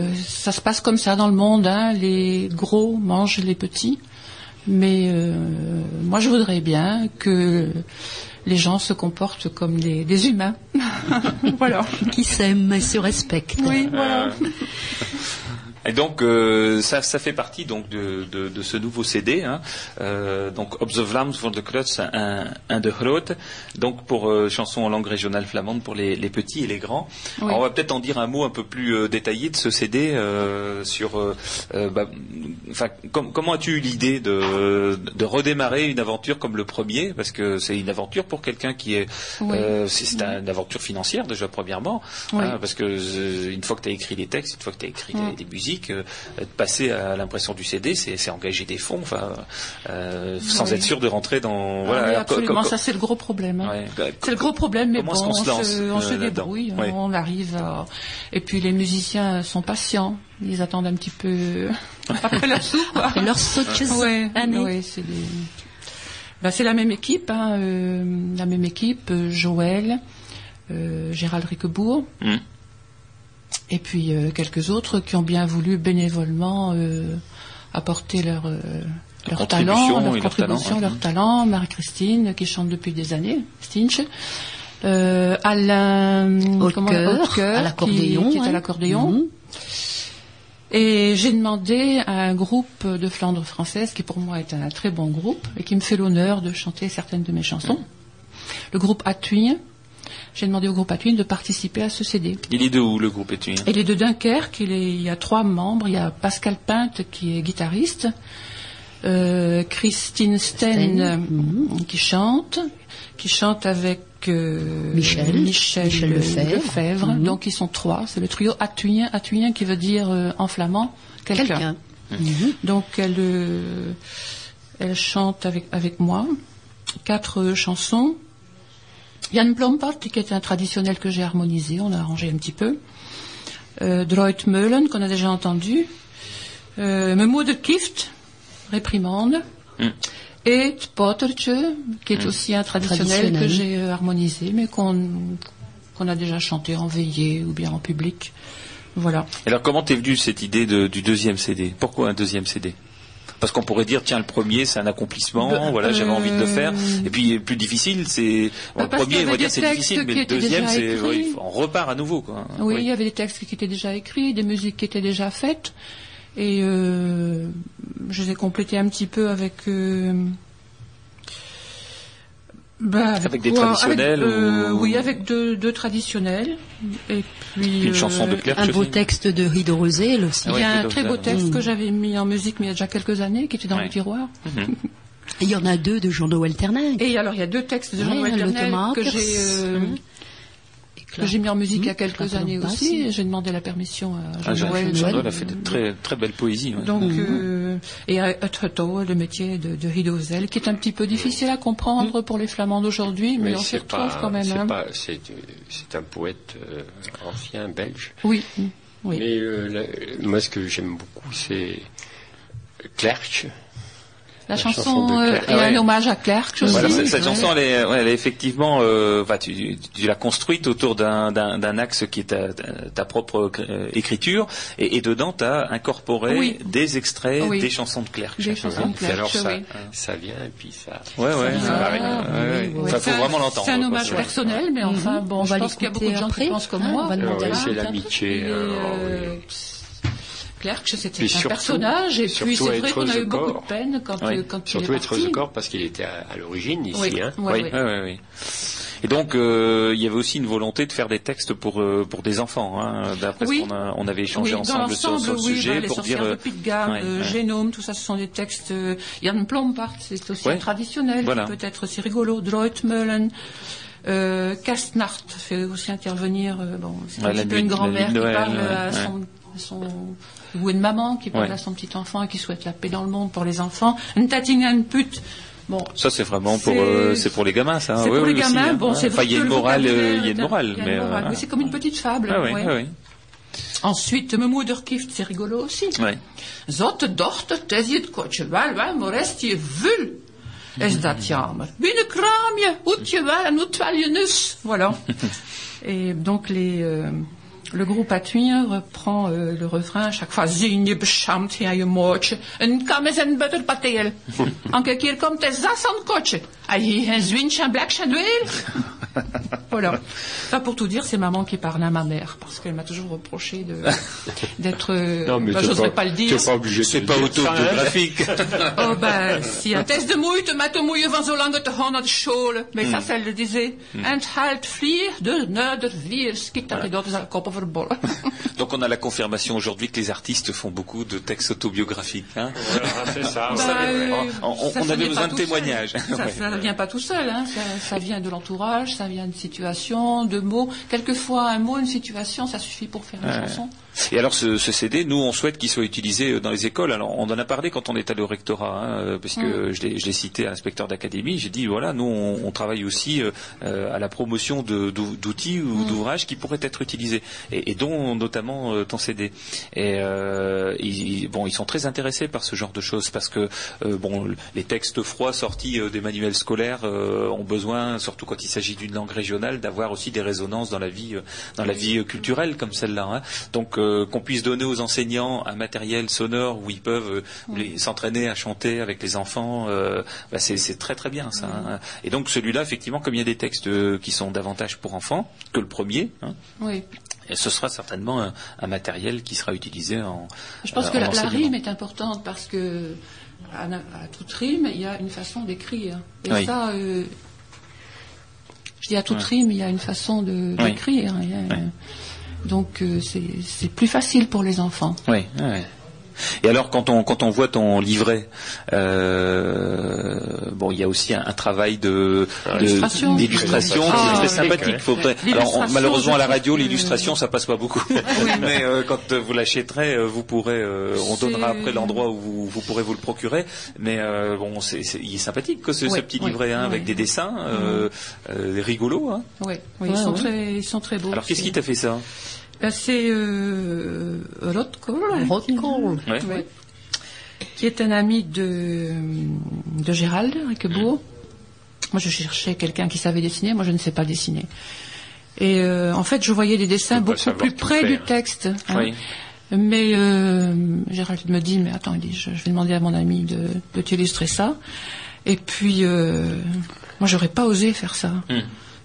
Euh, ça se passe comme ça dans le monde, hein, les gros mangent les petits. Mais euh, moi, je voudrais bien que les gens se comportent comme des, des humains. voilà. Qui s'aiment et se respectent. Oui, voilà. Et donc euh, ça, ça fait partie donc de, de, de ce nouveau CD, hein. euh, donc Op the Vlaams voor de Kreutz, un, un de Groot, donc pour euh, chansons en langue régionale flamande pour les, les petits et les grands. Oui. Alors, on va peut-être en dire un mot un peu plus euh, détaillé de ce CD euh, sur, bah, com- comment as-tu eu l'idée de, de redémarrer une aventure comme le premier, parce que c'est une aventure pour quelqu'un qui est, Oui. c'est une aventure financière déjà premièrement, Oui. hein, parce que une fois que tu as écrit les textes, une fois que tu as écrit les, les musiques euh, de passer à l'impression du CD, c'est engager des fonds, enfin, euh, sans Oui. être sûr de rentrer dans. Ah voilà, oui, absolument, ça c'est le gros problème. hein. Ouais, bah, C'est le gros problème, mais bon, se on lance, se, on euh, se débrouille, Oui. on arrive à... Et puis les musiciens sont patients, ils attendent un petit peu après leur sou, quoi. Après leurs sauches Ouais, années. ouais, c'est des... Ben, c'est la même équipe, hein, euh, la même équipe, Joël, euh, Gérald Riquebourg, Mm. Et puis euh, quelques autres qui ont bien voulu bénévolement euh, apporter leur, euh, leur contribution talent, leur leur contribution, leur talent. Marie-Christine qui chante depuis des années, Stinch. Euh, Alain comment- Hautecoeur, à l'accordéon, qui, qui est à l'accordéon. Mhm. Et j'ai demandé à un groupe de Flandre française, qui pour moi est un très bon groupe, et qui me fait l'honneur de chanter certaines de mes chansons. Le groupe Atuin. J'ai demandé au groupe Atuin de participer à ce CD. Il est de où le groupe étudiant Il est de Dunkerque, il, est- il y a trois membres. Il y a Pascal Pinte qui est guitariste, euh, Christine Sten, euh, mhm. qui chante, qui chante avec euh, Michel, Michel, Michel Lefebvre. Lefebvre. Mhm. Donc ils sont trois. C'est le trio Atuien, Atuien qui veut dire euh, en flamand quelqu'un. Quelqu'un. Mhm. Donc elle, euh, elle chante avec, avec moi quatre chansons. Jan Plompart, qui est un traditionnel que j'ai harmonisé, on a arrangé un petit peu. Euh, Droit Meulen, qu'on a déjà entendu. Euh, Memo de Kift, réprimande. Mm. Et Pottertje, qui est aussi un traditionnel, Traditionnel. que j'ai euh, harmonisé, mais qu'on qu'on a déjà chanté en veillée ou bien en public. Voilà. Alors comment t'es venue cette idée de- du deuxième CD Pourquoi un deuxième CD parce qu'on pourrait dire tiens le premier c'est un accomplissement voilà j'avais envie de le faire. Euh, et puis plus difficile c'est Bah, le premier on va dire c'est difficile mais le deuxième c'est oui, on repart à nouveau quoi. Oui, il y avait des textes qui étaient déjà écrits, des musiques qui étaient déjà faites, et euh, je les ai complétés un petit peu avec. euh, bah, Avec des quoi traditionnels Avec, euh, ou- Oui, avec deux, deux traditionnels. Et puis. Une chanson de Claire Un beau texte de Rideau Rosel aussi. Ah Il y a un très beau texte Mm. que j'avais mis en musique mais il y a déjà quelques années, qui était dans Ouais. le tiroir. Et il y en a deux de Jean-Noël Ternin. Et alors il y a deux textes de Ouais, Ternel Thomas que j'ai euh, Mhm. Que j'ai mis en musique il y a Mhm. quelques années aussi. et J'ai demandé la permission à ah, Jean-Noël. Jean-Noël a fait de très très belle poésie ouais. Donc, euh, et à Utrecht, le métier de, de Ridozel, qui est un petit peu difficile à comprendre pour les Flamands d'aujourd'hui, mais, on s'y retrouve pas, quand même. c'est hein. pas- c'est, euh, c'est un poète euh, ancien belge. Oui, oui. Mais euh, la- moi, ce que j'aime beaucoup, c'est Clerch. La, la chanson, chanson de euh, Clerc. est Ah ouais. un hommage à Clerc aussi. Voilà, cette, cette Ouais. chanson, elle est, ouais, elle est effectivement, euh, enfin, tu, tu l'as construite autour d'un, d'un, d'un axe qui est ta, ta- propre euh, écriture, et, et dedans, tu as incorporé Oui. des extraits Oui. des chansons de Clerc. Des chansons de alors ça, oui. ça vient et puis ça. Ouais, ouais, Ça ouais, Ah, ouais, C'est faut vraiment l'entendre. C'est un hommage personnel, mais enfin, bon, On je va pense qu'il y a beaucoup de gens après. qui pensent comme Ah, moi. on va Ah demander à c'est Oui. Clerc, c'était un surtout- personnage, et puis c'est vrai qu'on a eu beaucoup de peine quand, Oui. euh, quand il Surtout est être parti. de corps parce qu'il était à, à l'origine ici. Oui, Hein. ouais, oui, ouais. Et donc, euh, il y avait aussi une volonté de faire des textes pour euh, pour des enfants, hein, d'après Oui. ce qu'on on avait échangé Oui, ensemble sur, sur le oui, sujet les pour sorcières dire. de euh, Pitt Gamme, ouais, euh, ouais. Génome, tout ça, ce sont des textes. Jan Plompart, c'est aussi Ouais. traditionnel, Voilà. qui peut être aussi rigolo. Droitmeulen, euh, Kastnart fait aussi intervenir. euh, bon, c'est Ouais, un petit peu une grand-mère de qui parle ouais, à ouais. son, à son ou une maman qui parle Ouais. à son petit enfant et qui souhaite la paix dans le monde pour les enfants. Une tatingen put. Bon, Ça, c'est vraiment pour C'est- euh, c'est pour les gamins, ça. c'est oui, pour oui, les aussi, gamins. hein. Bon, c'est Enfin, vrai il y a une le morale, euh, il y a une morale, une mais euh, Oui, c'est comme une petite fable. ah oui, ouais. ah oui. Ensuite, Memoederkift, c'est rigolo aussi. Ouais. Zotte dochter, het kotje wel, wel, maar rest je vul. Is dat jammer. Binnenkraamje, hoedje wel en hoed wel je nus. Voilà. Et donc les, euh, le groupe Atuin reprend euh, le refrain à chaque fois. En het en. Voilà. Ça pour tout dire, c'est maman qui parle à ma mère, parce qu'elle m'a toujours reproché de, d'être, euh, Non, mais bah, t'es j'oserais pas, pas, le dire. pas obligé C'est pas ça, hein. autobiographique. Oh ben, si een test de moeite met de moeite van zo lang te naar de school. Mais ça, ça le disait. En het halt vlieg de neder viers. Kijk, dat je dat is aan koppen verbollen. Donc, on a la confirmation aujourd'hui que les artistes font beaucoup de textes autobiographiques. Hein. Voilà, c'est ça. Bah, euh, On- on- ça, on ça avait besoin de témoignages. Ça, Ouais. ne vient pas tout seul. Hein. Ça, ça vient de l'entourage, ça vient de situations situations, de mots. Quelquefois, un mot, une situation, ça suffit pour faire une Ouais. chanson. Et alors ce, ce CD, nous on souhaite qu'il soit utilisé dans les écoles. Alors on en a parlé quand on est allé au rectorat, hein, euh, parce que je l'ai je l'ai cité à l'inspecteur d'académie. J'ai dit voilà, nous on, on travaille aussi euh, euh, à la promotion d'outils ou d'ouvrages qui pourraient être utilisés, et, et dont notamment euh, ton CD. Et euh, ils, bon, ils sont très intéressés par ce genre de choses parce que euh, bon, les textes froids sortis euh, des manuels scolaires euh, ont besoin, surtout quand il s'agit d'une langue régionale, d'avoir aussi des résonances dans la vie, euh, dans la vie euh, culturelle comme celle-là. hein. Donc euh, qu'on puisse donner aux enseignants un matériel sonore où ils peuvent euh, s'entraîner à chanter avec les enfants, euh, bah, c'est très très bien ça. hein. Et donc celui-là, effectivement, comme il y a des textes qui sont davantage pour enfants que le premier, hein, Oui. et ce sera certainement un, un matériel qui sera utilisé en. Je pense euh, que la, rime est importante parce que à, toute rime, il y a une façon d'écrire. Et Oui. ça, euh, je dis à toute rime, il y a une façon de- d'écrire. Oui. Donc euh, c'est c'est plus facile pour les enfants. Oui, oui. Et alors quand on quand on voit ton livret, euh, bon, il y a aussi un, un travail de Ah, d'illustration qui Ah, est très oui, sympathique. alors on- malheureusement à la radio l'illustration ça passe pas beaucoup, mais euh, quand euh, vous l'achèterez, vous pourrez, euh, on donnera après l'endroit où vous, vous pourrez vous le procurer. Mais bon, c'est c'est- il est sympathique que ce, petit livret hein, avec des dessins rigolos. Hein. Oui, ils, sont ouais. très, ils sont très beaux. Alors qu'est-ce qui t'a fait ça? Ben, C'est euh, Rotko, Rock'n'roll. Ouais. Oui. qui est un ami de, de Gérald Riquebourg. Moi, je cherchais quelqu'un qui savait dessiner. Moi, je ne sais pas dessiner. Et euh, en fait, je voyais des dessins beaucoup plus près faire. du texte. hein. Oui. Mais euh, Gérald me dit, mais attends, il dit, je, je vais demander à mon ami de, de t'illustrer ça. Et puis, euh, moi, j'aurais pas osé faire ça. Hmm.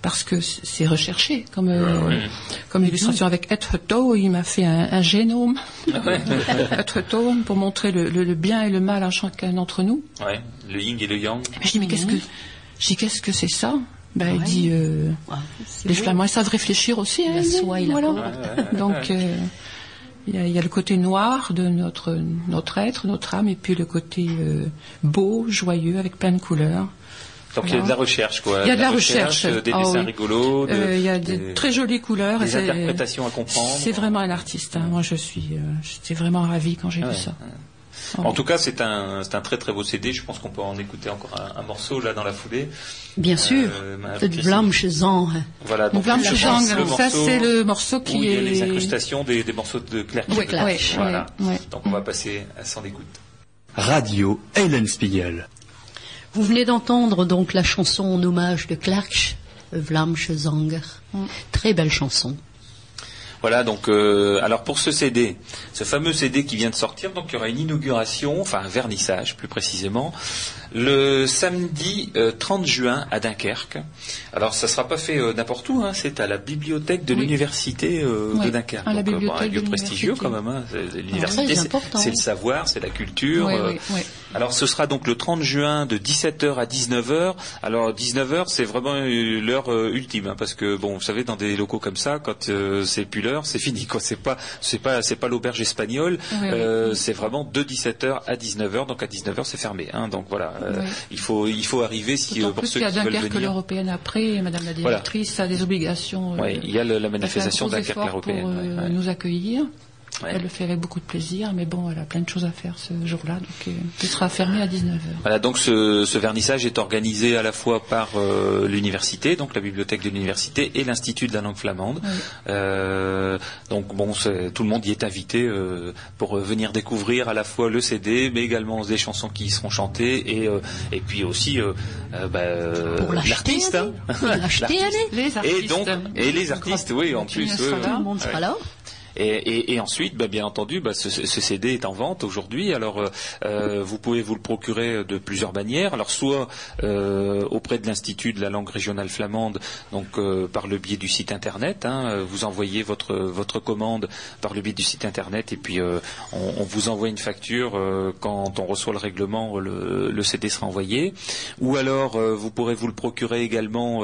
Parce que c'est recherché comme, euh, Ah oui. comme illustration avec Etreto, il m'a fait un, un génome Etreto pour montrer le, le- le bien et le mal en chacun d'entre nous. Ouais. Le yin et le yang. Mais je dis mais qu'est-ce que je dis qu'est-ce que c'est ça? Ben il Ouais. dit euh, Ouais, les beau. Flamands ils savent réfléchir aussi. hein, La il soie et la voilà. Donc euh, il y, a, il y a le côté noir de notre notre être, notre âme, et puis le côté euh, beau, joyeux, avec plein de couleurs. Donc il y a de la recherche quoi. Il y a de la recherche. euh, des Ah dessins oui. rigolos, de- Euh, il y a des- des très jolies couleurs. et des interprétations à comprendre. C'est vraiment un artiste. hein. Moi, je suis, euh, j'étais vraiment ravie quand j'ai Ouais, vu ça. En tout cas, c'est un, c'est un très très beau CD. Je pense qu'on peut en écouter encore un, un morceau là dans la foulée. Bien sûr. Euh, ma- De Vlamsche Zang. Voilà. Donc, Chuzang, morceau ça c'est le morceau où qui il y a est les incrustations des, des morceaux de Claire. Oui, oui, Voilà. Donc on va passer à son écoute. Radio Eulenspiegel. Vous venez d'entendre donc la chanson en hommage de Clark, Vlamsche Zanger. Très belle chanson. Voilà, donc euh, alors pour ce CD, ce fameux CD qui vient de sortir, donc il y aura une inauguration, enfin un vernissage plus précisément, le samedi euh, 30 juin à Dunkerque. Alors ça sera pas fait euh, n'importe où, hein, c'est à la bibliothèque de Oui. l'université euh, de Dunkerque. à la Donc, euh, bon, un lieu prestigieux quand même. Hein. C'est- Très L'université, c'est- le savoir, c'est la culture. Oui, euh, alors ce sera donc le 30 juin de 17h à 19h. Alors 19h c'est vraiment euh, l'heure euh, ultime hein, parce que bon vous savez dans des locaux comme ça quand euh, c'est plus l'heure c'est fini quoi c'est pas c'est pas c'est pas l'auberge espagnole Oui, oui. Euh, c'est vraiment de 17h à 19h donc à 19h c'est fermé hein, donc voilà euh, Oui. il faut il faut arriver si euh, pour plus ceux qu'il y a qui veulent Dunkerque venir. l'européenne après, Madame la Voilà. directrice a des obligations. euh, Ouais, il y a le- la elle fait un manifestation gros Dunkerque effort européenne. pour ouais, ouais. nous accueillir. Ouais. Elle le fait avec beaucoup de plaisir, mais bon, elle a plein de choses à faire ce jour-là, donc euh, il sera fermé à 19h. Voilà, donc ce, ce vernissage est organisé à la fois par euh, l'université, donc la bibliothèque de l'université, et l'Institut de la langue flamande. Oui. Euh, donc bon, tout le monde y est invité euh, pour euh, venir découvrir à la fois le CD, mais également des chansons qui y seront chantées, et, euh, et puis aussi bah, euh, l'artiste. hein. Et donc, et les artistes, oui, en plus. Tout le monde sera là. Et, ensuite, bah, bien entendu, bah, ce, CD est en vente aujourd'hui. Alors, euh, euh, vous pouvez vous le procurer de plusieurs manières. Alors, soit euh, auprès de l'Institut de la langue régionale flamande, donc par le biais du site internet. hein, vous envoyez votre votre commande par le biais du site internet, et puis on, vous envoie une facture quand on reçoit le règlement. Le, CD sera envoyé. Ou alors, vous pourrez vous le procurer également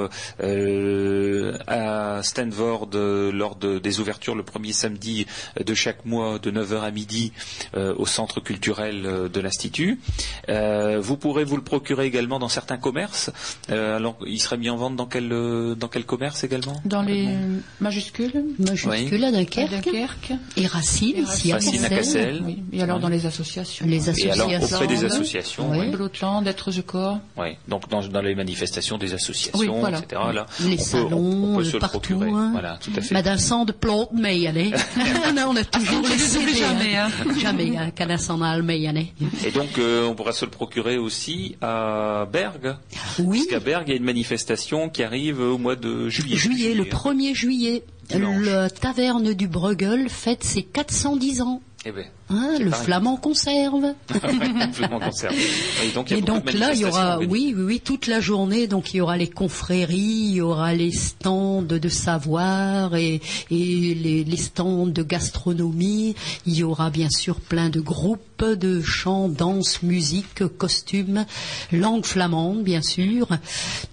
à Stanford lors de- des ouvertures le premier samedi samedi de chaque mois de 9h à midi au centre culturel de l'Institut. vous pourrez vous le procurer également dans certains commerces. alors, il sera mis en vente dans quel, dans quel commerce également Dans les majuscules Majuscules à Dunkerque. Et Racine, Racine, à Cassel. Oui. Et alors dans les associations. Les associations. Et alors auprès des associations. Oui. Blotland, être je corps. Oui. Donc dans, dans, les manifestations des associations, etc. Là, les salons, peut, se partout. Le procurer. Hein. Voilà, tout à fait. Madame Sand plante mais allez. non, on a toujours les CD, jamais. Hein. jamais. Hein, Canassan Almeyane. Et donc euh, on pourra se le procurer aussi à Bergue. Oui. Parce qu'à Bergue, il y a une manifestation qui arrive au mois de juillet. Juillet, le 1er juillet. La taverne du Bruegel fête ses 410 ans. Eh ben, hein, le flamand conserve. le flamand conserve. Et donc, il y a et donc là, il y aura, oui, oui, oui, toute la journée. Donc il y aura les confréries, il y aura les stands de savoir et, et les, les, stands de gastronomie. Il y aura bien sûr plein de groupes de chant, danse, musique, costumes, langue flamande, bien sûr.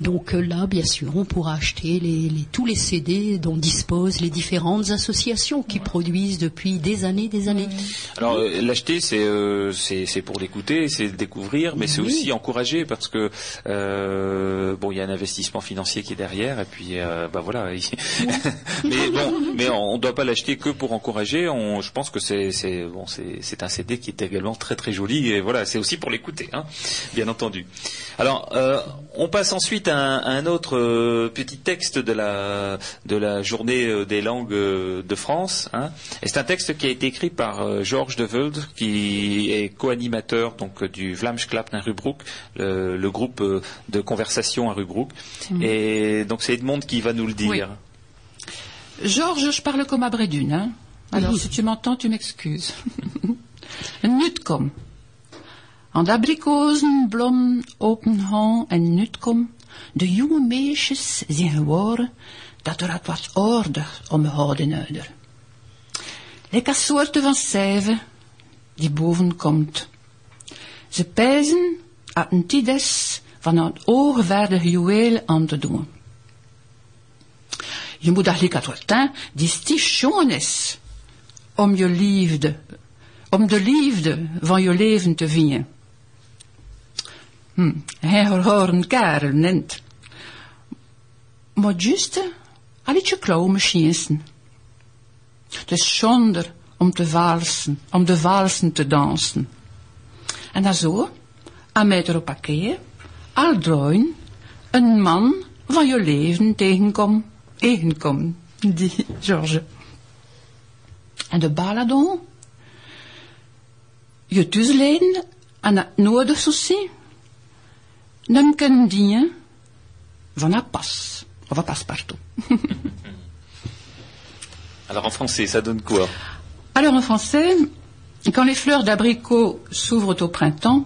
Donc là, bien sûr, on pourra acheter les, les, tous les CD dont disposent les différentes associations qui produisent depuis des années, des années. Alors euh, l'acheter, c'est euh, c'est pour l'écouter, c'est le découvrir, mais c'est aussi encourager parce que euh, bon, il y a un investissement financier qui est derrière, et puis bah voilà. mais bon, mais on, ne doit pas l'acheter que pour encourager. On, je pense que c'est c'est bon, c'est un CD qui est également très très joli, et voilà, c'est aussi pour l'écouter, hein, bien entendu. Alors, on passe ensuite à un, à un autre petit texte de la de la journée des langues de France. Hein. Et c'est un texte qui a été écrit par euh, Georges de Velde, qui est co-animateur donc du Vlamsklappen à Rubroek, le, le, groupe de conversation à Rubroek. Mmh. Et donc c'est Edmond qui va nous le dire. Oui. Georges, je parle comme à Brédune. Hein. Alors, si tu m'entends, tu m'excuses. Nutkom. Aan de abrikozenblom opengaan en nutkom, de jonge meisjes zien geworden dat er wat orde omgehouden ouder. Lekker soorten van cijfer die boven komt. Ze pijzen aan een tides van het oogwaardige juweel aan te doen. Je moet eigenlijk het die stichon is om je liefde, om de liefde van je leven te vinden. Hm, hij horen Karel nent. Maar juist alletje klauwmachinesen. Het is zonder om te valsen, om de valsen te dansen. En dan zo, aan mij erop parkeer, al draaien, een man van je leven tegenkom, tegenkom, die George. En de baladon, je tussenleden aan het noorden souci, nem kunnen dienen van pas, of een passepartout. Alors en français, ça donne quoi Alors en français, quand les fleurs d'abricot s'ouvrent au printemps,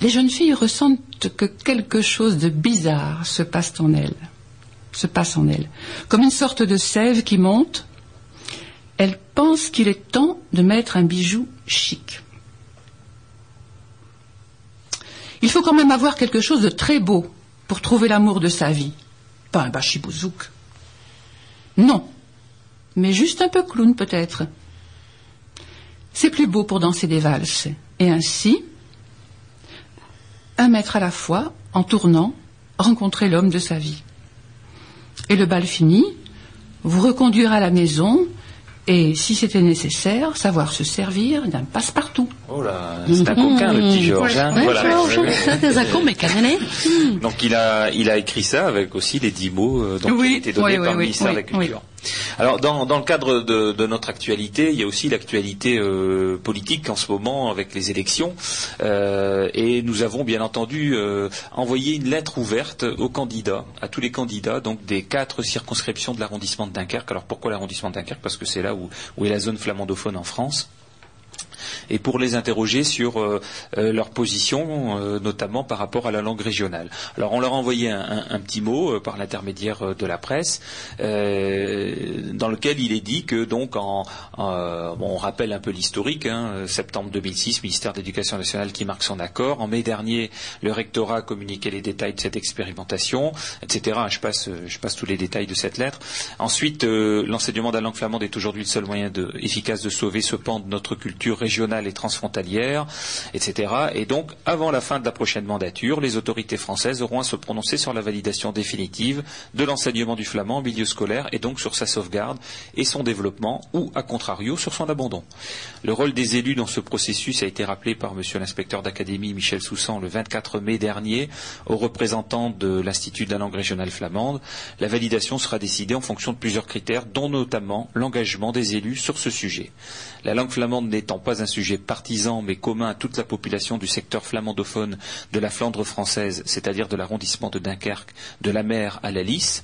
les jeunes filles ressentent que quelque chose de bizarre se passe en elles, se passe en elles, comme une sorte de sève qui monte. Elles pensent qu'il est temps de mettre un bijou chic. Il faut quand même avoir quelque chose de très beau pour trouver l'amour de sa vie. Pas un bachibouzouk. Non. Mais juste un peu clown peut-être. C'est plus beau pour danser des valses. Et ainsi, un mètre à la fois, en tournant, rencontrer l'homme de sa vie. Et le bal fini, vous reconduire à la maison et, si c'était nécessaire, savoir se servir d'un passe-partout. Oh là, c'est un coquin, le petit Georges. Hein. Ouais, voilà. Georges, c'est un con, mais Donc il a, il a écrit ça avec aussi les dix mots euh, donc, oui, qui étaient donnés oui, par le oui, ministère de la Culture. Alors, dans, le cadre de, notre actualité, il y a aussi l'actualité euh, politique en ce moment avec les élections. Euh, et nous avons bien entendu euh, envoyé une lettre ouverte aux candidats, à tous les candidats, donc des quatre circonscriptions de l'arrondissement de Dunkerque. Alors, pourquoi l'arrondissement de Dunkerque? Parce que c'est là où est la zone flamandophone en France. Et pour les interroger sur euh, euh, leur position, euh, notamment par rapport à la langue régionale. Alors on leur a envoyé un, petit mot par l'intermédiaire de la presse, dans lequel il est dit que donc en, on rappelle un peu l'historique, hein, septembre 2006, ministère de l'Éducation nationale qui marque son accord. En mai dernier, le rectorat a communiqué les détails de cette expérimentation, etc. Je passe, je passe tous les détails de cette lettre. Ensuite, l'enseignement de la langue flamande est aujourd'hui le seul moyen efficace de sauver ce pan de notre culture régionale et transfrontalière, etc. Et donc, avant la fin de la prochaine mandature, les autorités françaises auront à se prononcer sur la validation définitive de l'enseignement du flamand en milieu scolaire et donc sur sa sauvegarde et son développement ou, à contrario, sur son abandon. Le rôle des élus dans ce processus a été rappelé par monsieur l'inspecteur d'académie Michel Soussan le 24 mai dernier aux représentants de l'Institut de la langue régionale flamande. La validation sera décidée en fonction de plusieurs critères, dont notamment l'engagement des élus sur ce sujet. La langue flamande n'étant pas un sujet partisan mais commun à toute la population du secteur flamandophone de la Flandre française, c'est-à-dire de l'arrondissement de Dunkerque, de la mer à la Lys,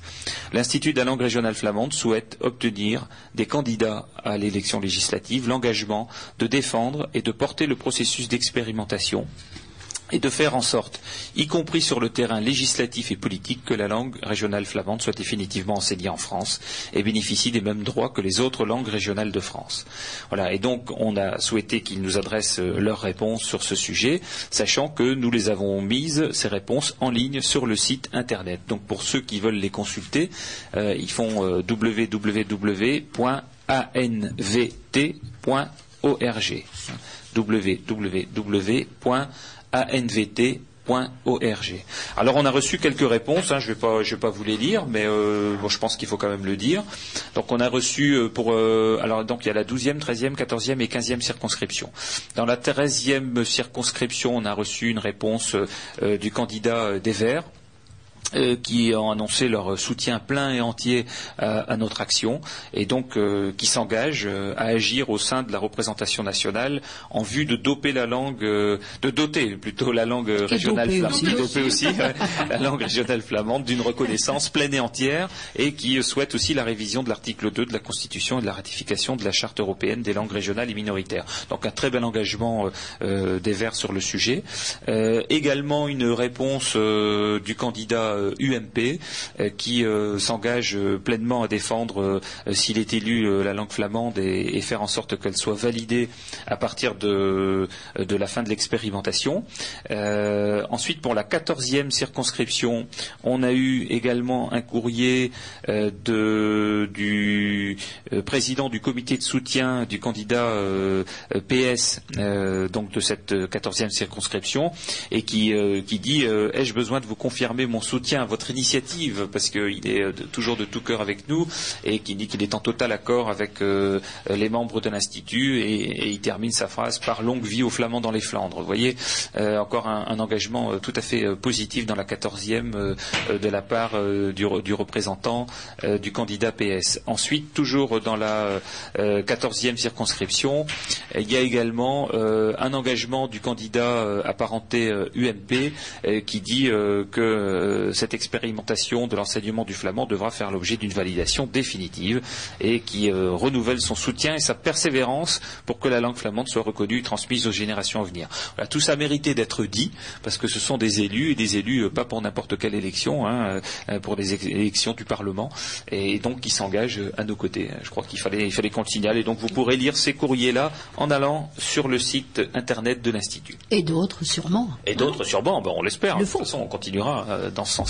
l'Institut de la langue régionale flamande souhaite obtenir des candidats à l'élection législative l'engagement de défendre et de porter le processus d'expérimentation et de faire en sorte, y compris sur le terrain législatif et politique, que la langue régionale flamande soit définitivement enseignée en France et bénéficie des mêmes droits que les autres langues régionales de France. Voilà. Et donc, on a souhaité qu'ils nous adressent euh, leurs réponses sur ce sujet, sachant que nous les avons mises, ces réponses, en ligne sur le site Internet. Donc, pour ceux qui veulent les consulter, euh, ils font euh, www.anvt.org www anvt.org. Alors on a reçu quelques réponses, hein, je ne vais, pas vous les lire, mais euh, je pense qu'il faut quand même le dire. Donc on a reçu euh, pour euh, alors donc il y a la 12e, 13e, 14e et 15e circonscription. Dans la 13e circonscription, on a reçu une réponse du candidat des Verts euh, qui ont annoncé leur soutien plein et entier à, notre action et donc euh, qui s'engagent euh, à agir au sein de la représentation nationale en vue de doper la langue, de doter plutôt la langue régionale flamande, aussi, la langue régionale flamande d'une reconnaissance pleine et entière et qui souhaite aussi la révision de l'article 2 de la Constitution et de la ratification de la Charte européenne des langues régionales et minoritaires. Donc un très bel engagement des Verts sur le sujet. également une réponse du candidat UMP euh, euh, qui euh, s'engage pleinement à défendre, s'il est élu, la langue flamande et, faire en sorte qu'elle soit validée à partir de, la fin de l'expérimentation. ensuite, pour la quatorzième circonscription, on a eu également un courrier du président du comité de soutien du candidat PS, donc de cette quatorzième circonscription, et qui, qui dit ai-je besoin de vous confirmer mon soutien à votre initiative parce qu'il est euh, toujours de tout cœur avec nous et qui dit qu'il est en total accord avec euh, les membres de l'Institut et, il termine sa phrase par longue vie aux Flamands dans les Flandres. Vous voyez, euh, encore un, engagement tout à fait positif dans la quatorzième de la part du, représentant du candidat PS. Ensuite, toujours dans la quatorzième circonscription, il y a également un engagement du candidat apparenté UMP qui dit que cette expérimentation de l'enseignement du flamand devra faire l'objet d'une validation définitive et qui euh, renouvelle son soutien et sa persévérance pour que la langue flamande soit reconnue et transmise aux générations à venir. tout ça méritait d'être dit parce que ce sont des élus et des élus euh, pas pour n'importe quelle élection, hein, euh, pour des élections du Parlement et donc qui s'engagent à nos côtés. Je crois qu'il fallait, il fallait qu'on le signale et donc vous pourrez lire ces courriers-là en allant sur le site internet de l'Institut. Et d'autres sûrement. Et d'autres sûrement, on l'espère. De toute façon, on continuera dans ce sens.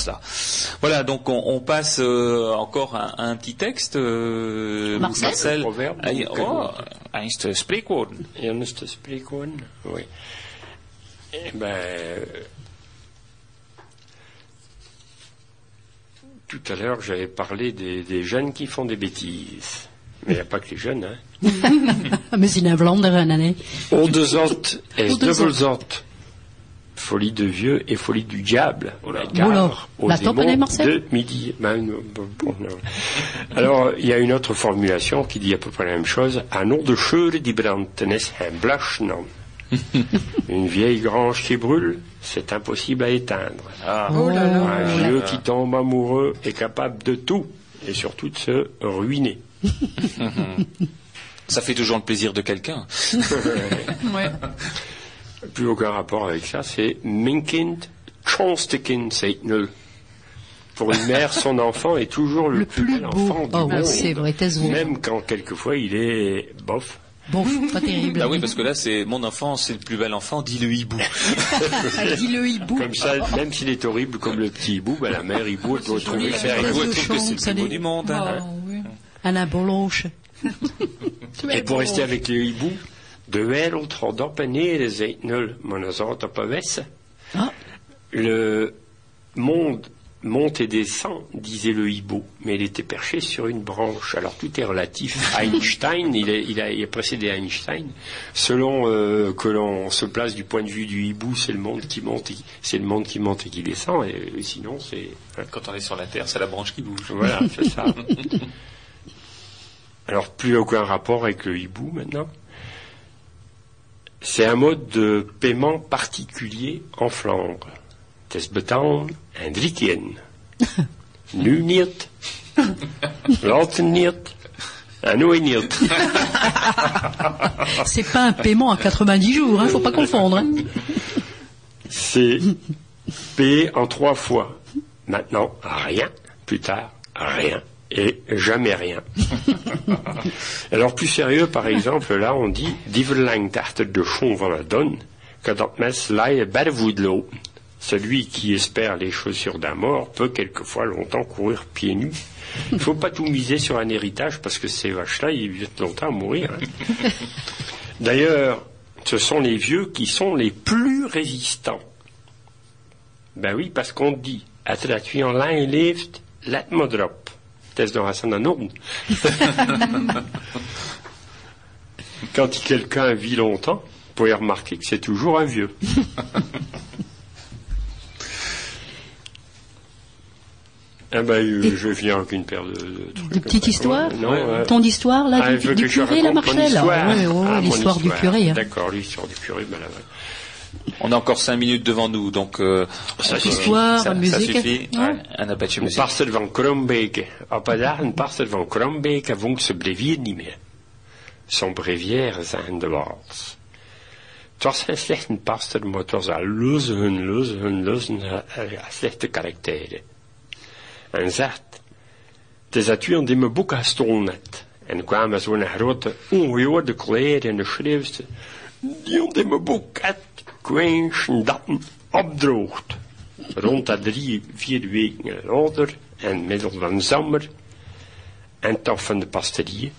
Voilà, donc on, passe euh, encore à, un petit texte. Euh, Marcel, Marcel oh, Ernst oui. Eh ben, tout à l'heure, j'avais parlé des, jeunes qui font des bêtises. Mais il n'y a pas que les jeunes, hein. Mais c'est une Vlaanderen, hein. Ondezot est folie de vieux et folie du diable. Alors, de midi. Ben, Alors, il y a une autre formulation qui dit à peu près la même chose. Un nom de cheule die Une vieille grange qui brûle, c'est impossible à éteindre. Ah. Oh Un vieux qui tombe amoureux est capable de tout, et surtout de se ruiner. Ça fait toujours le plaisir de quelqu'un. Ouais. Plus aucun rapport avec ça, c'est Min kind, tjonstekin, c'est nul. Pour une mère, son enfant est toujours le, Le plus bel enfant du Oh, monde. c'est vrai. Même quand quelquefois il est bof. Bon, pas terrible. Bah oui, parce que là, c'est mon enfant, c'est le plus bel enfant, dit le hibou. Ah, Dis le hibou. Comme ça, même s'il est horrible comme le petit hibou, ben, la mère hibou, elle doit trouver la faire petite Hibou, elle de trouve que c'est le plus beau dit. du monde. hein. Oui. Un abolonche. Et pour rester avec le hibou, de wereld gaat op en neer zijn nul, maar dan zou het op een wessen. Ah. Le monde monte et descend, disait le hibou, mais il était perché sur une branche. Alors tout est relatif. Einstein, il est, il a, il précédé Einstein. Selon euh, que l'on se place du point de vue du hibou, c'est le monde qui monte, et- c'est le monde qui monte et qui descend. Et, sinon, c'est hein, Quand on est sur la Terre, c'est la branche qui bouge. voilà, c'est ça. Alors, plus aucun rapport avec le hibou maintenant. C'est un mode de paiement particulier en Flandre. Het betaald en drie keer. Nu niet, later. C'est pas un paiement à 90 jours, hein, faut pas confondre. hein. C'est payé en trois fois. Maintenant, rien. Plus tard, rien. Et jamais rien. Alors plus sérieux, par exemple, là on dit die de van la donne. Celui qui espère les chaussures d'un mort peut quelquefois longtemps courir pieds nus. Il faut pas tout miser sur un héritage parce que ces vaches-là, ils vivent longtemps à mourir. hein. D'ailleurs, ce sont les vieux qui sont les plus résistants. Ben oui, parce qu'on dit, wie online leeft, let me erop. Het is nog eens aan de orde. Quand quelqu'un vit longtemps, vous pouvez remarquer que c'est toujours un vieux. Ah ben, euh, je viens avec une paire de, de trucs. De petites histoires Non, euh, Ton histoire, là, ah, du, du curé, la. Ouais, ouais, ouais, Ah, l'histoire du curé. hein. D'accord, l'histoire du curé, ben là, On a encore cinq minutes devant nous, donc euh, Ça suffit. Histoire, ça, musique. Ça suffit. Ouais. Ouais, un Een muziek. pastor van een dag een pastor van Krombeke vond ze brevier niet meer. Zijn brevière zijn de waals. Het was geen slechte maar het was een loze, een loze, een loze, een slechte karakteren. En zegt, het is dat u aan die mijn boek gestolen hebt. En kwamen zo'n grote, ongehoorde kleren en de die aan die mijn boek hebt, dat opdroogt rond dat drie, vier weken later, en middel van zomer, en toch van de pasterie.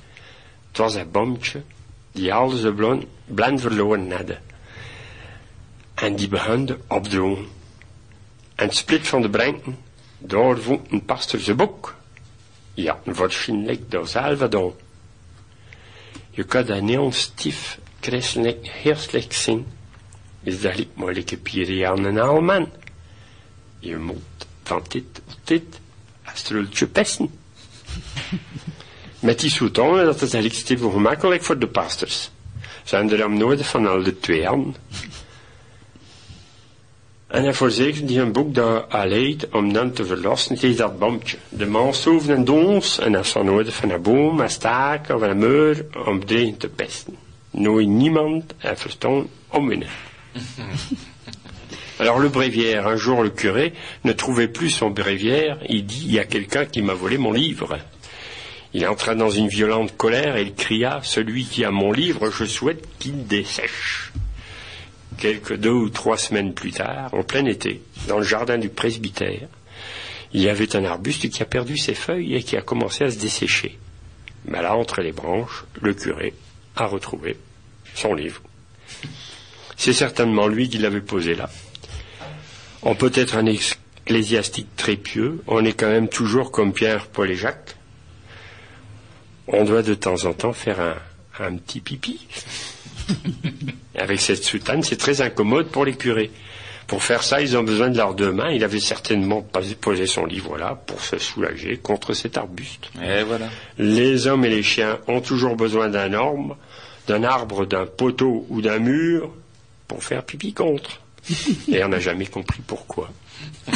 Het was een bommetje die al zijn blond, blend verloren hadden. En die begon te opdrogen. En het split van de brenken, daar vond een pastor zijn boek. Ja, waarschijnlijk door Salvador. Je kan dat heel stief, christelijk, slecht zien. Is dat moeilijk heb hier aan een alman. Je moet van dit tot dit een strultje pesten. Met die soetonen, dat is eigenlijk steeds gemakkelijk voor de pastors. Zijn er hem nodig van al de twee handen. En hij verzekert die een boek dat leidt om dan te verlossen tegen dat bompje. De mens hoeft een dons en dat is nodig van een boom, een staak of een muur om tegen te pesten. Nooit niemand een verstand omwinnen. Alors le bréviaire, un jour le curé ne trouvait plus son bréviaire, il dit, il y a quelqu'un qui m'a volé mon livre. Il entra dans une violente colère et il cria, celui qui a mon livre, je souhaite qu'il dessèche. Quelques deux ou trois semaines plus tard, en plein été, dans le jardin du presbytère, il y avait un arbuste qui a perdu ses feuilles et qui a commencé à se dessécher. Mais là, entre les branches, le curé a retrouvé son livre. C'est certainement lui qui l'avait posé là. On peut être un ecclésiastique très pieux, on est quand même toujours comme Pierre, Paul et Jacques. On doit de temps en temps faire un, un petit pipi. Avec cette soutane, c'est très incommode pour les curés. Pour faire ça, ils ont besoin de leurs deux mains. Il avait certainement posé son livre là pour se soulager contre cet arbuste. Et voilà. Les hommes et les chiens ont toujours besoin d'un arbre, d'un arbre, d'un poteau ou d'un mur pour faire pipi contre. Et on n'a jamais compris pourquoi.